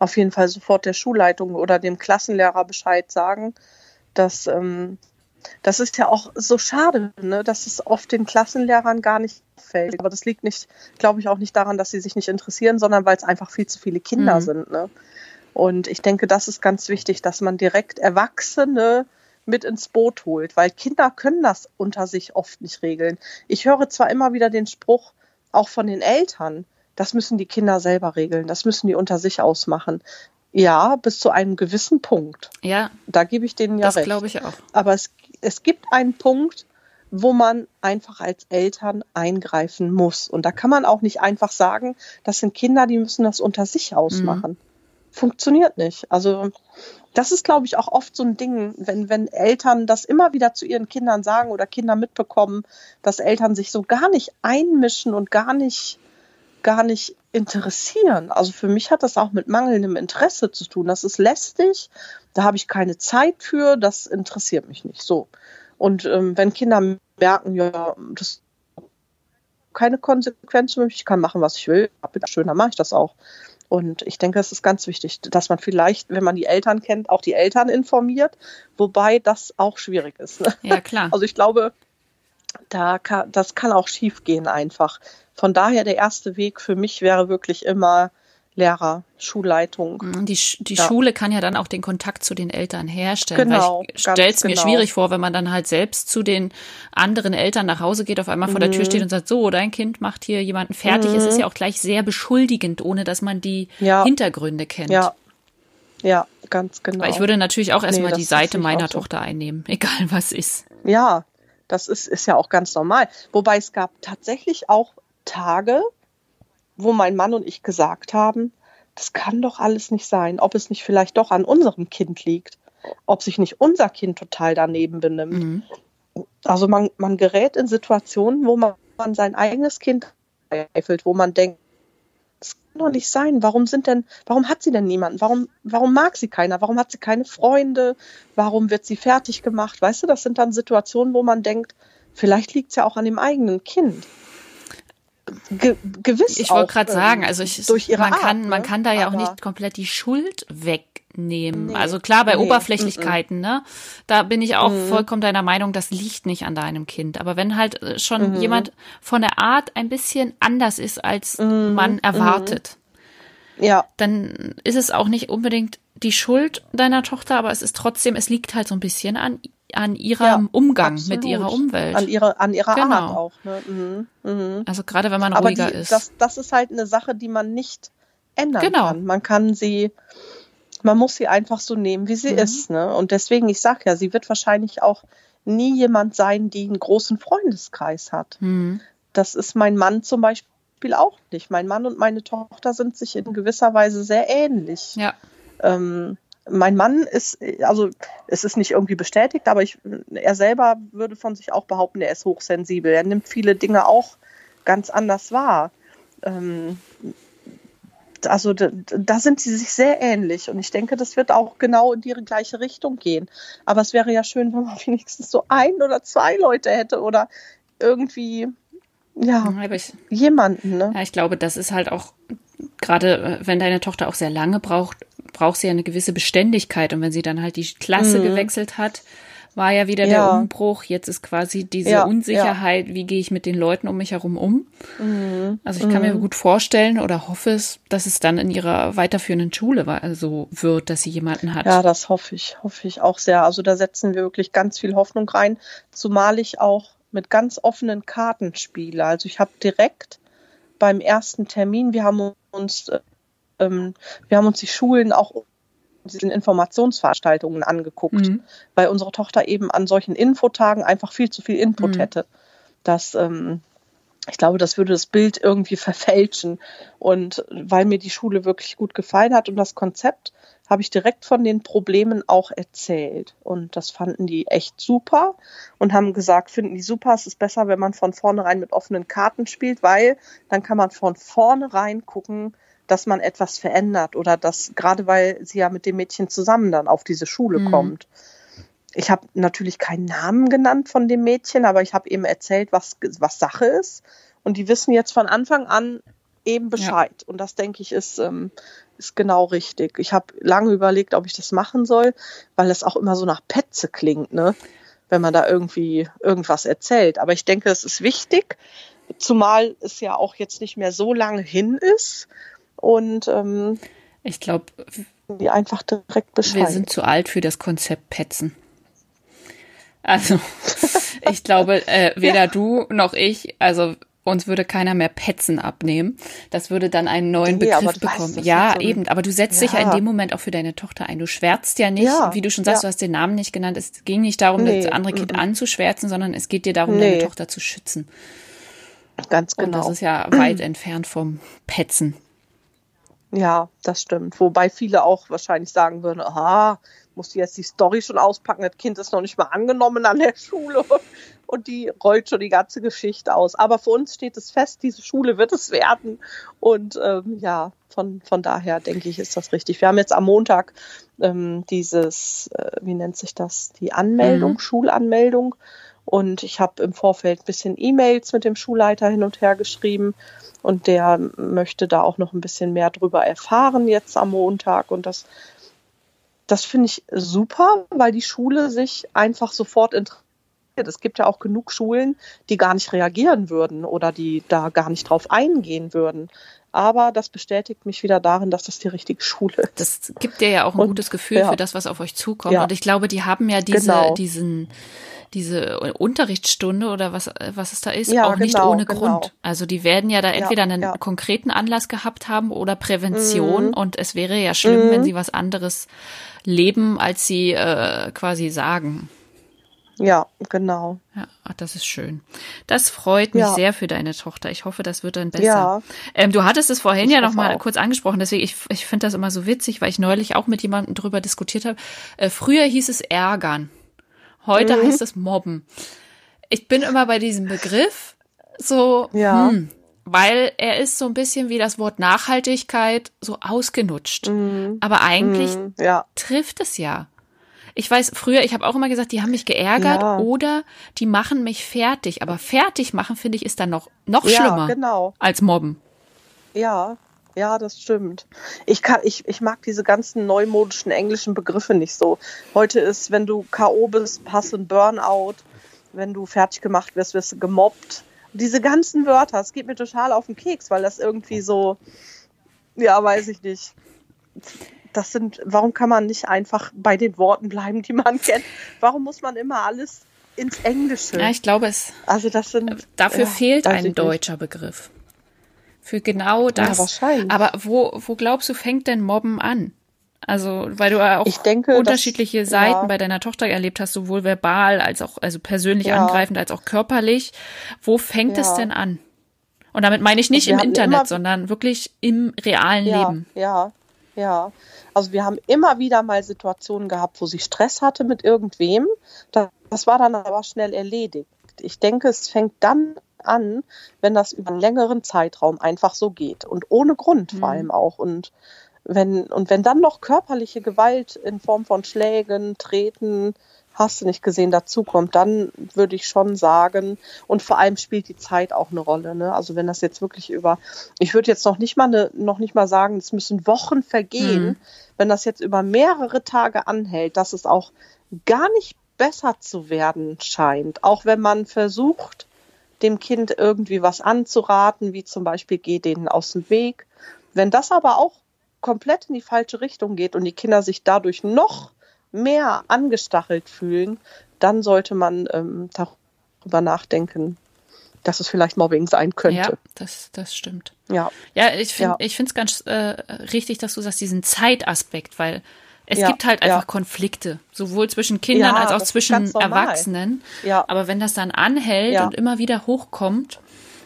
Auf jeden Fall sofort der Schulleitung oder dem Klassenlehrer Bescheid sagen. Dass, ähm, das ist ja auch so schade, ne, dass es oft den Klassenlehrern gar nicht fällt. Aber das liegt nicht, glaube ich, auch nicht daran, dass sie sich nicht interessieren, sondern weil es einfach viel zu viele Kinder mhm. sind. Ne? Und ich denke, das ist ganz wichtig, dass man direkt Erwachsene mit ins Boot holt, weil Kinder können das unter sich oft nicht regeln. Ich höre zwar immer wieder den Spruch, auch von den Eltern, das müssen die Kinder selber regeln, das müssen die unter sich ausmachen. Ja, bis zu einem gewissen Punkt. Ja. Da gebe ich denen ja das recht. Das glaube ich auch. Aber es, es gibt einen Punkt, wo man einfach als Eltern eingreifen muss. Und da kann man auch nicht einfach sagen, das sind Kinder, die müssen das unter sich ausmachen. Mhm. Funktioniert nicht. Also das ist, glaube ich, auch oft so ein Ding, wenn, wenn Eltern das immer wieder zu ihren Kindern sagen oder Kinder mitbekommen, dass Eltern sich so gar nicht einmischen und gar nicht, gar nicht interessieren. Also für mich hat das auch mit mangelndem Interesse zu tun. Das ist lästig, da habe ich keine Zeit für, das interessiert mich nicht so. Und ähm, wenn Kinder merken, ja, das keine Konsequenzen für mich, ich kann machen, was ich will, bitte schön, dann mache ich das auch. Und ich denke, es ist ganz wichtig, dass man vielleicht, wenn man die Eltern kennt, auch die Eltern informiert, wobei das auch schwierig ist. Ne? Ja, klar. Also ich glaube, da kann, das kann auch schief gehen einfach. Von daher der erste Weg für mich wäre wirklich immer Lehrer, Schulleitung. Mhm, die, die ja. Schule kann ja dann auch den Kontakt zu den Eltern herstellen. Genau, ich stelle es mir genau. schwierig vor, wenn man dann halt selbst zu den anderen Eltern nach Hause geht, auf einmal vor mhm. der Tür steht und sagt, so, dein Kind macht hier jemanden fertig. Mhm. Es ist ja auch gleich sehr beschuldigend, ohne dass man die ja. Hintergründe kennt. Ja. Ja, ganz genau. Weil ich würde natürlich auch erstmal nee, die Seite meiner so. Tochter einnehmen, egal was ist. Ja, das ist, ist ja auch ganz normal. Wobei es gab tatsächlich auch Tage, wo mein Mann und ich gesagt haben, das kann doch alles nicht sein, ob es nicht vielleicht doch an unserem Kind liegt, ob sich nicht unser Kind total daneben benimmt. Mhm. Also man, man gerät in Situationen, wo man, man sein eigenes Kind zweifelt, wo man denkt, das kann doch nicht sein. Warum sind denn, warum hat sie denn niemanden? Warum, warum mag sie keiner? Warum hat sie keine Freunde? Warum wird sie fertig gemacht? Weißt du, das sind dann Situationen, wo man denkt, vielleicht liegt es ja auch an dem eigenen Kind ge gewiss Ich wollte gerade sagen, also ich, durch ihre man Art, kann, ne? man kann da ja auch nicht komplett die Schuld wegnehmen. Nee, also klar, bei nee, Oberflächlichkeiten, mm, ne, da bin ich auch mm. vollkommen deiner Meinung, das liegt nicht an deinem Kind. Aber wenn halt äh, schon mm. jemand von der Art ein bisschen anders ist, als mhm. man erwartet, ja. dann ist es auch nicht unbedingt die Schuld deiner Tochter, aber es ist trotzdem, es liegt halt so ein bisschen an an ihrem ja, Umgang absolut. mit ihrer Umwelt. An ihrer, an ihrer genau. Art auch. Ne? Mhm. Mhm. Also gerade wenn man Aber ruhiger die, ist. Das, das ist halt eine Sache, die man nicht ändern genau. kann. Man kann sie, man muss sie einfach so nehmen, wie sie mhm. ist. Ne? Und deswegen, ich sage ja, sie wird wahrscheinlich auch nie jemand sein, die einen großen Freundeskreis hat. Mhm. Das ist mein Mann zum Beispiel auch nicht. Mein Mann und meine Tochter sind sich in gewisser Weise sehr ähnlich. Ja. Ähm, mein Mann ist, also es ist nicht irgendwie bestätigt, aber ich, er selber würde von sich auch behaupten, er ist hochsensibel. Er nimmt viele Dinge auch ganz anders wahr. Ähm, also da, da, sind sie sich sehr ähnlich und ich denke, das wird auch genau in die gleiche Richtung gehen. Aber es wäre ja schön, wenn man wenigstens so ein oder zwei Leute hätte oder irgendwie ja, ich, jemanden. Ne? Ja, ich glaube, das ist halt auch gerade, äh, wenn deine Tochter auch sehr lange braucht, braucht sie ja eine gewisse Beständigkeit. Und wenn sie dann halt die Klasse mhm. gewechselt hat, war ja wieder ja. der Umbruch. Jetzt ist quasi diese ja, Unsicherheit, ja. wie gehe ich mit den Leuten um mich herum um. Mhm. Also ich kann mhm. mir gut vorstellen oder hoffe es, dass es dann in ihrer weiterführenden Schule so also wird, dass sie jemanden hat. Ja, das hoffe ich, hoffe ich auch sehr. Also da setzen wir wirklich ganz viel Hoffnung rein, zumal ich auch mit ganz offenen Karten spiele. Also ich habe direkt beim ersten Termin, wir haben uns ähm, wir haben uns die Schulen auch diesen Informationsveranstaltungen angeguckt, mhm. weil unsere Tochter eben an solchen Infotagen einfach viel zu viel Input mhm. hätte. Das, ähm, ich glaube, das würde das Bild irgendwie verfälschen. Und weil mir die Schule wirklich gut gefallen hat und das Konzept, habe ich direkt von den Problemen auch erzählt. Und das fanden die echt super und haben gesagt, finden die super, es ist besser, wenn man von vornherein mit offenen Karten spielt, weil dann kann man von vornherein gucken, dass man etwas verändert oder dass, gerade weil sie ja mit dem Mädchen zusammen dann auf diese Schule mhm. kommt. Ich habe natürlich keinen Namen genannt von dem Mädchen, aber ich habe eben erzählt, was, was Sache ist. Und die wissen jetzt von Anfang an eben Bescheid. Ja. Und das, denke ich, ist, ähm, ist genau richtig. Ich habe lange überlegt, ob ich das machen soll, weil es auch immer so nach Petze klingt, ne? wenn man da irgendwie irgendwas erzählt. Aber ich denke, es ist wichtig, zumal es ja auch jetzt nicht mehr so lange hin ist. Und ähm, ich glaube, die einfach direkt Bescheid. Wir sind zu alt für das Konzept Petzen. Also, ich glaube, äh, weder ja. du noch ich, also uns würde keiner mehr Petzen abnehmen. Das würde dann einen neuen nee, Begriff bekommen. Weißt, ja, so eben. Aber du setzt ja. dich ja in dem Moment auch für deine Tochter ein. Du schwärzt ja nicht, ja, wie du schon sagst, ja. du hast den Namen nicht genannt. Es ging nicht darum, nee, das andere Kind mm, anzuschwärzen, sondern es geht dir darum, nee. deine Tochter zu schützen. Ganz genau. Und das ist ja weit entfernt vom Petzen. Ja, das stimmt. Wobei viele auch wahrscheinlich sagen würden, aha, musst du jetzt die Story schon auspacken, das Kind ist noch nicht mal angenommen an der Schule und die rollt schon die ganze Geschichte aus. Aber für uns steht es fest, diese Schule wird es werden. Und ähm, ja, von, von daher denke ich, ist das richtig. Wir haben jetzt am Montag ähm, dieses, äh, wie nennt sich das, die Anmeldung, mhm. Schulanmeldung. Und ich habe im Vorfeld ein bisschen E-Mails mit dem Schulleiter hin und her geschrieben. Und der möchte da auch noch ein bisschen mehr drüber erfahren jetzt am Montag. Und das, das finde ich super, weil die Schule sich einfach sofort interessiert. Es gibt ja auch genug Schulen, die gar nicht reagieren würden oder die da gar nicht drauf eingehen würden. Aber das bestätigt mich wieder darin, dass das die richtige Schule ist. Das gibt dir ja auch ein und, gutes Gefühl ja. für das, was auf euch zukommt. Ja. Und ich glaube, die haben ja diese, genau. diesen, diese Unterrichtsstunde oder was, was es da ist, ja, auch genau, nicht ohne genau. Grund. Also die werden ja da entweder einen konkreten Anlass gehabt haben oder Prävention mhm. und es wäre ja schlimm, mhm. wenn sie was anderes leben, als sie äh, quasi sagen. Ja, genau. Ja, ach, das ist schön. Das freut mich ja. sehr für deine Tochter. Ich hoffe, das wird dann besser. Ja. Ähm, du hattest es vorhin ich ja noch mal auch. kurz angesprochen, deswegen ich, ich finde das immer so witzig, weil ich neulich auch mit jemandem drüber diskutiert habe. Äh, früher hieß es ärgern. Heute mhm. heißt es mobben. Ich bin immer bei diesem Begriff so, ja. hm, weil er ist so ein bisschen wie das Wort Nachhaltigkeit so ausgenutscht. Mhm. Aber eigentlich mhm. ja. trifft es ja. Ich weiß, früher, ich habe auch immer gesagt, die haben mich geärgert ja. oder die machen mich fertig. Aber fertig machen, finde ich, ist dann noch, noch ja, schlimmer genau. als mobben. Ja, ja, das stimmt. Ich, kann, ich, ich mag diese ganzen neumodischen englischen Begriffe nicht so. Heute ist, wenn du K.O. bist, hast du ein Burnout. Wenn du fertig gemacht wirst, wirst du gemobbt. Diese ganzen Wörter, es geht mir total auf den Keks, weil das irgendwie so, ja, weiß ich nicht. Das sind, warum kann man nicht einfach bei den Worten bleiben, die man kennt? Warum muss man immer alles ins Englische? Ja, ich glaube es. Also das sind. Dafür ja, fehlt ein deutscher nicht. Begriff für genau das. Ja, wahrscheinlich. Aber wo, wo glaubst du, fängt denn Mobben an? Also, weil du ja auch denke, unterschiedliche dass, Seiten ja. bei deiner Tochter erlebt hast, sowohl verbal als auch, also persönlich ja. angreifend als auch körperlich. Wo fängt es denn an? Und damit meine ich nicht im Internet, sondern wirklich im realen Leben. Ja, ja. Also wir haben immer wieder mal Situationen gehabt, wo sie Stress hatte mit irgendwem. Das, war dann aber schnell erledigt. Ich denke, es fängt dann an, wenn das über einen längeren Zeitraum einfach so geht und ohne Grund vor mhm. allem auch. Und wenn, und wenn dann noch körperliche Gewalt in Form von Schlägen, Treten, hast du nicht gesehen, dazukommt, dann würde ich schon sagen, und vor allem spielt die Zeit auch eine Rolle. Ne? Also wenn das jetzt wirklich über, ich würde jetzt noch nicht mal eine, noch nicht mal sagen, es müssen Wochen vergehen, mhm. wenn das jetzt über mehrere Tage anhält, dass es auch gar nicht besser zu werden scheint, auch wenn man versucht, dem Kind irgendwie was anzuraten, wie zum Beispiel geh denen aus dem Weg. Wenn das aber auch komplett in die falsche Richtung geht und die Kinder sich dadurch noch mehr angestachelt fühlen, dann sollte man ähm, darüber nachdenken, dass es vielleicht Mobbing sein könnte. Ja, das, das stimmt. Ja. Ja, ich finde ja. es ganz äh, richtig, dass du sagst, diesen Zeitaspekt, weil es ja, gibt halt einfach ja. Konflikte, sowohl zwischen Kindern ja, als auch zwischen Erwachsenen. Ja. Aber wenn das dann anhält und immer wieder hochkommt,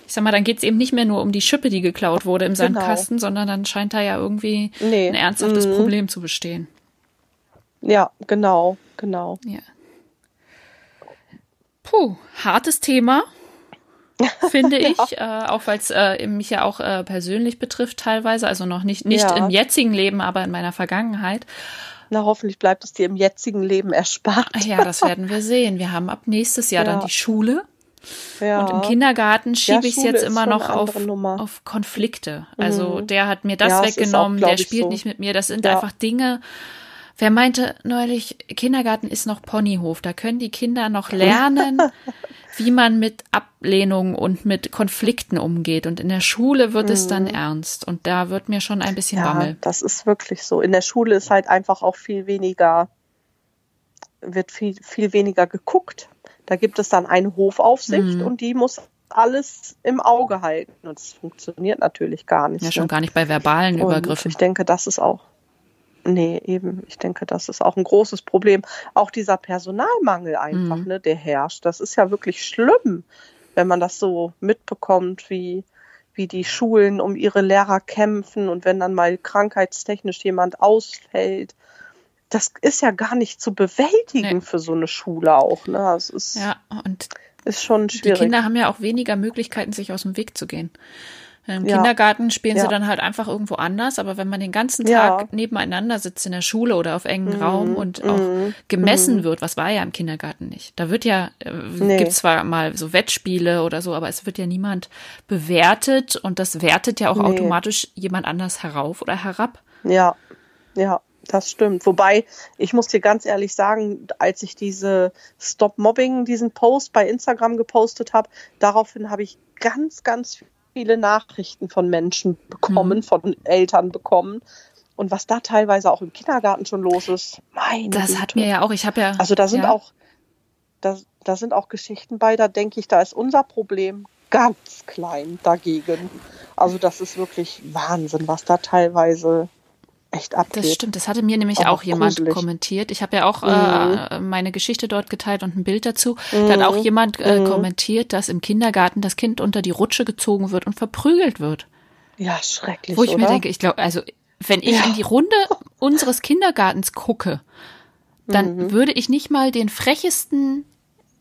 ich sag mal, dann geht es eben nicht mehr nur um die Schippe, die geklaut wurde im genau. Sandkasten, sondern dann scheint da ja irgendwie nee. ein ernsthaftes mhm. Problem zu bestehen. Ja, genau, genau. Ja. Puh, hartes Thema, finde ich, äh, auch weil es äh, mich ja auch äh, persönlich betrifft teilweise, also noch nicht, nicht im jetzigen Leben, aber in meiner Vergangenheit. Na, hoffentlich bleibt es dir im jetzigen Leben erspart. Ja, das werden wir sehen. Wir haben ab nächstes Jahr ja. dann die Schule. Ja. Und im Kindergarten schiebe ja, ich es jetzt immer noch auf, auf Konflikte. Also mhm. der hat mir das ja, weggenommen, auch, der spielt so. nicht mit mir. Das sind einfach Dinge. Wer meinte neulich, Kindergarten ist noch Ponyhof, da können die Kinder noch lernen, wie man mit Ablehnung und mit Konflikten umgeht. Und in der Schule wird es dann mhm. ernst. Und da wird mir schon ein bisschen ja, Bammel. Das ist wirklich so. In der Schule ist halt einfach auch viel weniger, wird viel, viel weniger geguckt. Da gibt es dann eine Hofaufsicht mhm. und die muss alles im Auge halten. Und es funktioniert natürlich gar nicht. Ja, schon ne? gar nicht bei verbalen und Übergriffen. Ich denke, das ist auch. Nee, eben. Ich denke, das ist auch ein großes Problem. Auch dieser Personalmangel einfach, mhm. ne, der herrscht. Das ist ja wirklich schlimm, wenn man das so mitbekommt, wie, wie die Schulen um ihre Lehrer kämpfen und wenn dann mal krankheitstechnisch jemand ausfällt. Das ist ja gar nicht zu bewältigen nee. für so eine Schule auch. Ne? Das ist, ja, und ist schon schwierig. Die Kinder haben ja auch weniger Möglichkeiten, sich aus dem Weg zu gehen. Im ja. Kindergarten spielen ja. sie dann halt einfach irgendwo anders, aber wenn man den ganzen Tag ja. nebeneinander sitzt in der Schule oder auf engem mhm. Raum und auch mhm. gemessen mhm. wird, was war ja im Kindergarten nicht. Da wird ja, äh, nee. gibt zwar mal so Wettspiele oder so, aber es wird ja niemand bewertet und das wertet ja auch nee. automatisch jemand anders herauf oder herab. Ja, ja. Das stimmt. Wobei, ich muss dir ganz ehrlich sagen, als ich diese Stop Mobbing, diesen Post bei Instagram gepostet habe, daraufhin habe ich ganz, ganz viele Nachrichten von Menschen bekommen, mhm. von Eltern bekommen. Und was da teilweise auch im Kindergarten schon los ist, meine Das Güte. hat mir ja auch, ich habe ja. Also da sind ja. auch, da, da sind auch Geschichten bei, da denke ich, da ist unser Problem ganz klein dagegen. Also das ist wirklich Wahnsinn, was da teilweise echt abgeht. Das stimmt, das hatte mir nämlich auch, auch jemand gruselig. kommentiert. Ich habe ja auch mhm. äh, meine Geschichte dort geteilt und ein Bild dazu. Mhm. Da hat auch jemand äh, mhm. kommentiert, dass im Kindergarten das Kind unter die Rutsche gezogen wird und verprügelt wird. Ja, schrecklich. Wo ich oder? mir denke, ich glaube, also wenn ich ja. in die Runde unseres Kindergartens gucke, dann mhm. würde ich nicht mal den frechesten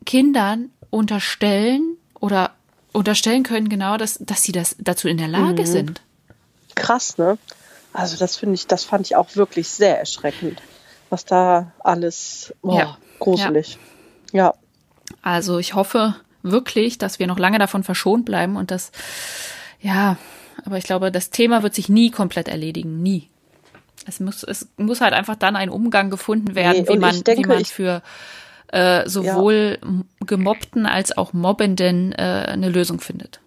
Kindern unterstellen oder unterstellen können, genau, dass, dass sie das dazu in der Lage mhm. sind. Krass, ne? Also das finde ich, das fand ich auch wirklich sehr erschreckend, was da alles oh, ja. gruselig. Ja. ja. Also ich hoffe wirklich, dass wir noch lange davon verschont bleiben und das, ja, aber ich glaube, das Thema wird sich nie komplett erledigen, nie. Es muss, es muss halt einfach dann ein Umgang gefunden werden, nee, wie, man, denke, wie man für äh, sowohl ja. Gemobbten als auch Mobbenden äh, eine Lösung findet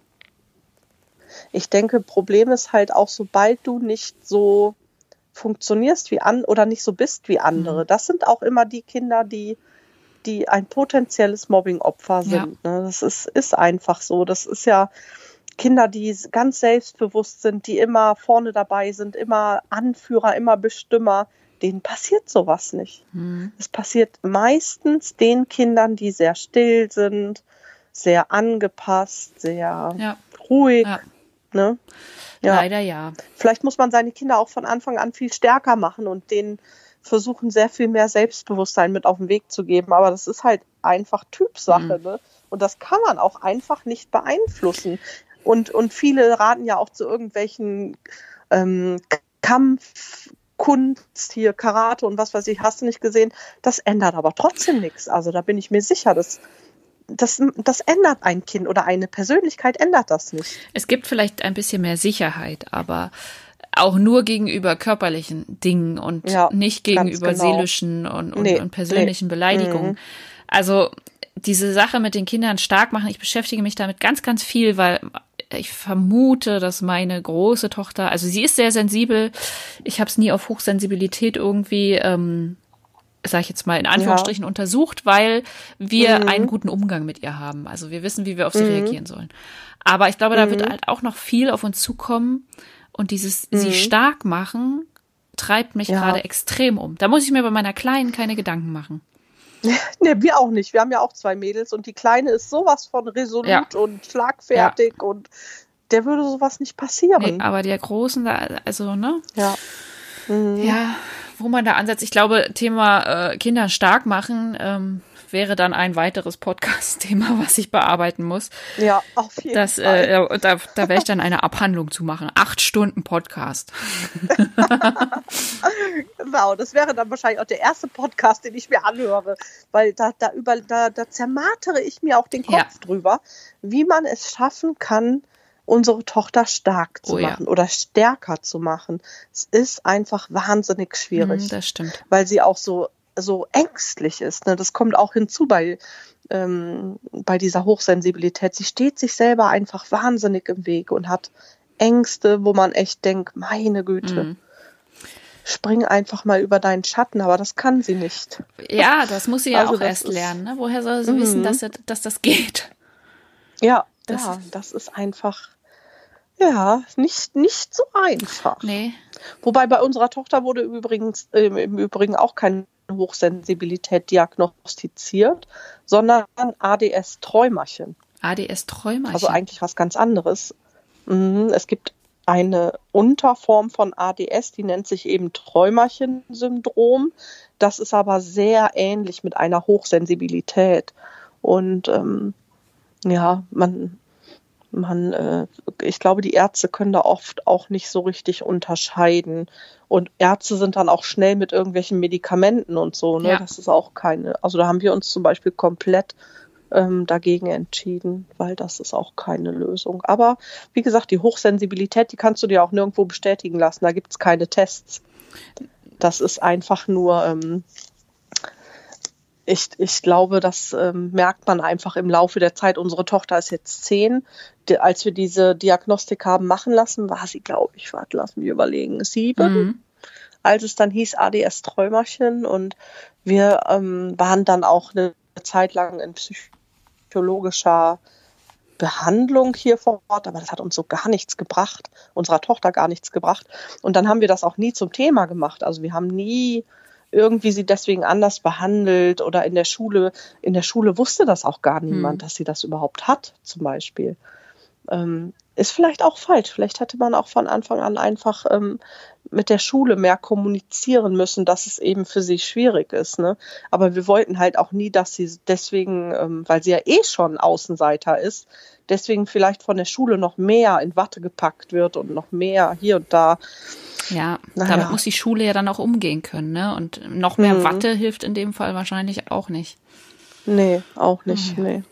ich denke, Problem ist halt auch, sobald du nicht so funktionierst wie an oder nicht so bist wie andere. Mhm. Das sind auch immer die Kinder, die, die ein potenzielles Mobbing-Opfer sind. Ja. Ne? Das ist, ist einfach so. Das ist ja Kinder, die ganz selbstbewusst sind, die immer vorne dabei sind, immer Anführer, immer Bestimmer. Denen passiert sowas nicht. Mhm. Es passiert meistens den Kindern, die sehr still sind, sehr angepasst, sehr ja. ruhig. Ja. Ne? Ja. Leider ja. Vielleicht muss man seine Kinder auch von Anfang an viel stärker machen und denen versuchen, sehr viel mehr Selbstbewusstsein mit auf den Weg zu geben. Aber das ist halt einfach Typsache. Mhm. Ne? Und das kann man auch einfach nicht beeinflussen. Und, und viele raten ja auch zu irgendwelchen ähm, Kampfkunst, hier Karate und was weiß ich, hast du nicht gesehen. Das ändert aber trotzdem nichts. Also da bin ich mir sicher, dass das, das ändert ein Kind oder eine Persönlichkeit ändert das nicht. Es gibt vielleicht ein bisschen mehr Sicherheit, aber auch nur gegenüber körperlichen Dingen und ja, nicht gegenüber genau. seelischen und, und, nee, und persönlichen nee. Beleidigungen. Mhm. Also diese Sache mit den Kindern stark machen, ich beschäftige mich damit ganz, ganz viel, weil ich vermute, dass meine große Tochter, also sie ist sehr sensibel. Ich habe es nie auf Hochsensibilität irgendwie ähm, sage ich jetzt mal in Anführungsstrichen, ja. untersucht, weil wir mhm. einen guten Umgang mit ihr haben. Also wir wissen, wie wir auf sie mhm. reagieren sollen. Aber ich glaube, da wird mhm. halt auch noch viel auf uns zukommen und dieses sie mhm. stark machen treibt mich ja. gerade extrem um. Da muss ich mir bei meiner Kleinen keine Gedanken machen. Ne, wir auch nicht. Wir haben ja auch zwei Mädels und die Kleine ist sowas von resolut ja. und schlagfertig und der würde sowas nicht passieren. Nee, aber der Großen, also, ne? Ja. Mhm. Ja, wo man da ansetzt. Ich glaube, Thema äh, Kinder stark machen ähm, wäre dann ein weiteres Podcast-Thema, was ich bearbeiten muss. Ja, auf jeden das, äh, Fall. Äh, da da werde ich dann eine Abhandlung zu machen. Acht Stunden Podcast. genau, das wäre dann wahrscheinlich auch der erste Podcast, den ich mir anhöre, weil da, da, über, da, da zermartere ich mir auch den Kopf ja. drüber, wie man es schaffen kann, unsere Tochter stark zu oh, machen ja. oder stärker zu machen. Es ist einfach wahnsinnig schwierig. Mm, das stimmt. Weil sie auch so, so ängstlich ist. Ne? Das kommt auch hinzu bei, ähm, bei dieser Hochsensibilität. Sie steht sich selber einfach wahnsinnig im Weg und hat Ängste, wo man echt denkt, meine Güte. Mm spring einfach mal über deinen Schatten, aber das kann sie nicht. Ja, das muss sie ja also auch erst lernen. Ne? Woher soll sie wissen, mhm. dass, dass das geht? Ja, Das ja, das ist einfach ja, nicht, nicht so einfach. Nee. Wobei bei unserer Tochter wurde übrigens äh, im Übrigen auch keine Hochsensibilität diagnostiziert, sondern ADS-Träumerchen. ADS-Träumerchen. Also eigentlich was ganz anderes. Mhm, es gibt eine Unterform von ADS, die nennt sich eben Träumerchen-Syndrom. Das ist aber sehr ähnlich mit einer Hochsensibilität. Und ähm, ja, man, man, äh, ich glaube, die Ärzte können da oft auch nicht so richtig unterscheiden. Und Ärzte sind dann auch schnell mit irgendwelchen Medikamenten und so. Ne? Ja. Das ist auch keine. Also da haben wir uns zum Beispiel komplett ähm, dagegen entschieden, weil das ist auch keine Lösung. Aber wie gesagt, die Hochsensibilität, die kannst du dir auch nirgendwo bestätigen lassen. Da gibt es keine Tests. Das ist einfach nur ähm, ich, ich glaube, das ähm, merkt man einfach im Laufe der Zeit. Unsere Tochter ist jetzt zehn. Die, als wir diese Diagnostik haben machen lassen, war sie, glaube ich, warte, lass mich überlegen, sieben. Mhm. Als es dann hieß ADS-Träumerchen und wir ähm, waren dann auch eine Zeit lang in psychologischer Behandlung hier vor Ort, aber das hat uns so gar nichts gebracht, unserer Tochter gar nichts gebracht. Und dann haben wir das auch nie zum Thema gemacht. Also wir haben nie irgendwie sie deswegen anders behandelt oder in der Schule, in der Schule wusste das auch gar niemand, hm. dass sie das überhaupt hat, zum Beispiel. Ähm, ist vielleicht auch falsch. Vielleicht hätte man auch von Anfang an einfach ähm, mit der Schule mehr kommunizieren müssen, dass es eben für sie schwierig ist. Ne? Aber wir wollten halt auch nie, dass sie deswegen, ähm, weil sie ja eh schon Außenseiter ist, deswegen vielleicht von der Schule noch mehr in Watte gepackt wird und noch mehr hier und da ja, naja. damit muss die Schule ja dann auch umgehen können, ne? Und noch mehr mhm. Watte hilft in dem Fall wahrscheinlich auch nicht. Nee, auch nicht, oh, ja. nee.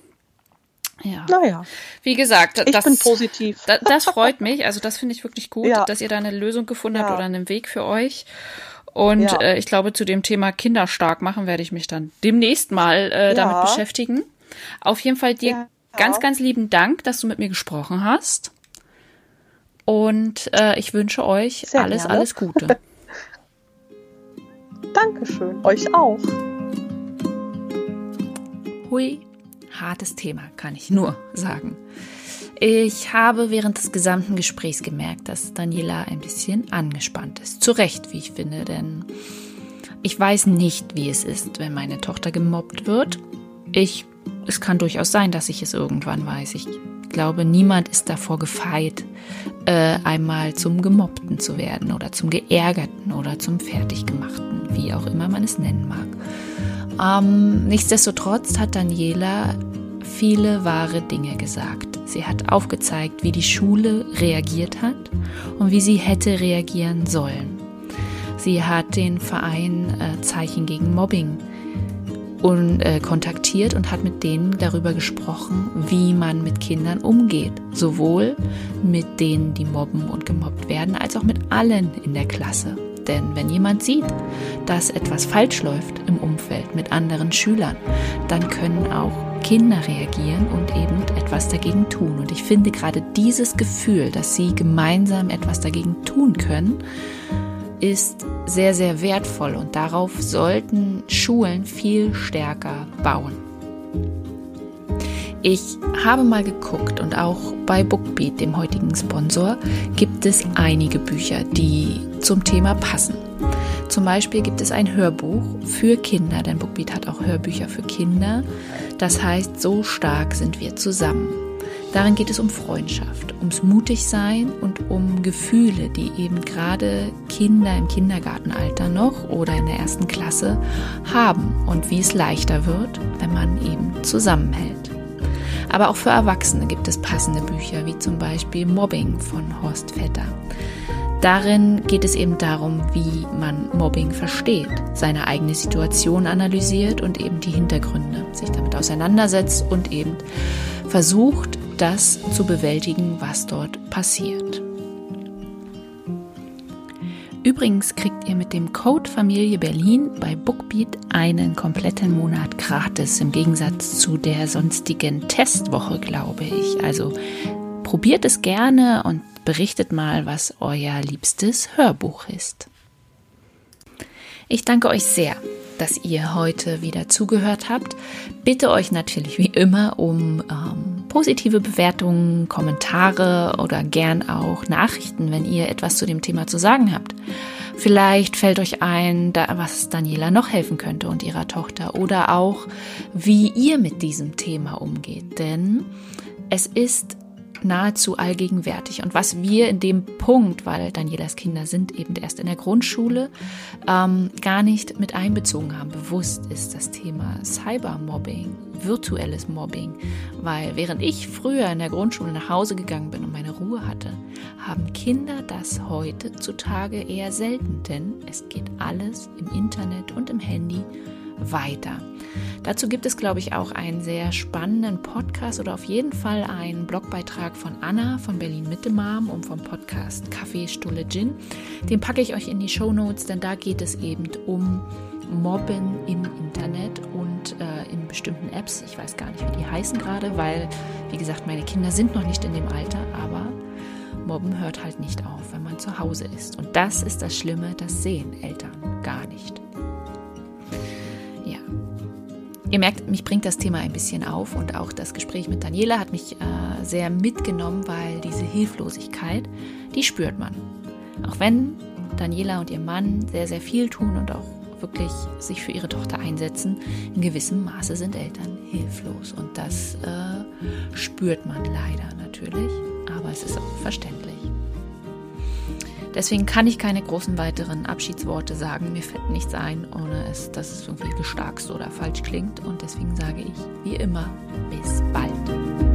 Ja. Naja. Wie gesagt, ich bin positiv. Das, das freut mich. Also das finde ich wirklich gut, ja. dass ihr da eine Lösung gefunden habt oder einen Weg für euch. Und ja. äh, ich glaube, zu dem Thema Kinder stark machen werde ich mich dann demnächst mal äh, damit beschäftigen. Auf jeden Fall dir ganz, ganz lieben Dank, dass du mit mir gesprochen hast. Und äh, ich wünsche euch Sehr alles, gerne. alles Gute. Dankeschön. Euch auch. Hui, hartes Thema, kann ich nur sagen. Ich habe während des gesamten Gesprächs gemerkt, dass Daniela ein bisschen angespannt ist. Zu Recht, wie ich finde, denn ich weiß nicht, wie es ist, wenn meine Tochter gemobbt wird. Ich, es kann durchaus sein, dass ich es irgendwann weiß. Ich glaube, niemand ist davor gefeit, äh, einmal zum Gemobbten zu werden oder zum Geärgerten oder zum Fertiggemachten, wie auch immer man es nennen mag. Ähm, nichtsdestotrotz hat Daniela viele wahre Dinge gesagt. Sie hat aufgezeigt, wie die Schule reagiert hat und wie sie hätte reagieren sollen. Sie hat den Verein äh, Zeichen gegen Mobbing und, äh, kontaktiert und hat mit denen darüber gesprochen, wie man mit Kindern umgeht. Sowohl mit denen, die mobben und gemobbt werden, als auch mit allen in der Klasse. Denn wenn jemand sieht, dass etwas falsch läuft im Umfeld mit anderen Schülern, dann können auch Kinder reagieren und eben etwas dagegen tun. Und ich finde gerade dieses Gefühl, dass sie gemeinsam etwas dagegen tun können, ist sehr, sehr wertvoll und darauf sollten Schulen viel stärker bauen. Ich habe mal geguckt und auch bei Bookbeat, dem heutigen Sponsor, gibt es einige Bücher, die zum Thema passen. Zum Beispiel gibt es ein Hörbuch für Kinder, denn Bookbeat hat auch Hörbücher für Kinder. Das heißt, so stark sind wir zusammen. Darin geht es um Freundschaft, ums Mutigsein und um Gefühle, die eben gerade Kinder im Kindergartenalter noch oder in der ersten Klasse haben und wie es leichter wird, wenn man eben zusammenhält. Aber auch für Erwachsene gibt es passende Bücher, wie zum Beispiel Mobbing von Horst Vetter. Darin geht es eben darum, wie man Mobbing versteht, seine eigene Situation analysiert und eben die Hintergründe, sich damit auseinandersetzt und eben versucht, das zu bewältigen, was dort passiert. Übrigens kriegt ihr mit dem Code Familie Berlin bei Bookbeat einen kompletten Monat gratis, im Gegensatz zu der sonstigen Testwoche, glaube ich. Also probiert es gerne und berichtet mal, was euer liebstes Hörbuch ist. Ich danke euch sehr dass ihr heute wieder zugehört habt. Bitte euch natürlich wie immer um ähm, positive Bewertungen, Kommentare oder gern auch Nachrichten, wenn ihr etwas zu dem Thema zu sagen habt. Vielleicht fällt euch ein, was Daniela noch helfen könnte und ihrer Tochter oder auch, wie ihr mit diesem Thema umgeht. Denn es ist nahezu allgegenwärtig. Und was wir in dem Punkt, weil Danielas Kinder sind eben erst in der Grundschule, ähm, gar nicht mit einbezogen haben, bewusst ist das Thema Cybermobbing, virtuelles Mobbing. Weil während ich früher in der Grundschule nach Hause gegangen bin und meine Ruhe hatte, haben Kinder das heutzutage eher selten, denn es geht alles im Internet und im Handy weiter. Dazu gibt es, glaube ich, auch einen sehr spannenden Podcast oder auf jeden Fall einen Blogbeitrag von Anna von Berlin Mitte Mom und vom Podcast Kaffee Stulle Gin. Den packe ich euch in die Show Notes, denn da geht es eben um Mobben im Internet und äh, in bestimmten Apps. Ich weiß gar nicht, wie die heißen gerade, weil, wie gesagt, meine Kinder sind noch nicht in dem Alter, aber Mobben hört halt nicht auf, wenn man zu Hause ist. Und das ist das Schlimme, das sehen Eltern gar nicht. Ihr merkt, mich bringt das Thema ein bisschen auf und auch das Gespräch mit Daniela hat mich äh, sehr mitgenommen, weil diese Hilflosigkeit, die spürt man. Auch wenn Daniela und ihr Mann sehr, sehr viel tun und auch wirklich sich für ihre Tochter einsetzen, in gewissem Maße sind Eltern hilflos und das äh, spürt man leider natürlich, aber es ist auch verständlich. Deswegen kann ich keine großen weiteren Abschiedsworte sagen. Mir fällt nichts ein, ohne es, dass es irgendwie gestarkst oder falsch klingt. Und deswegen sage ich, wie immer, bis bald.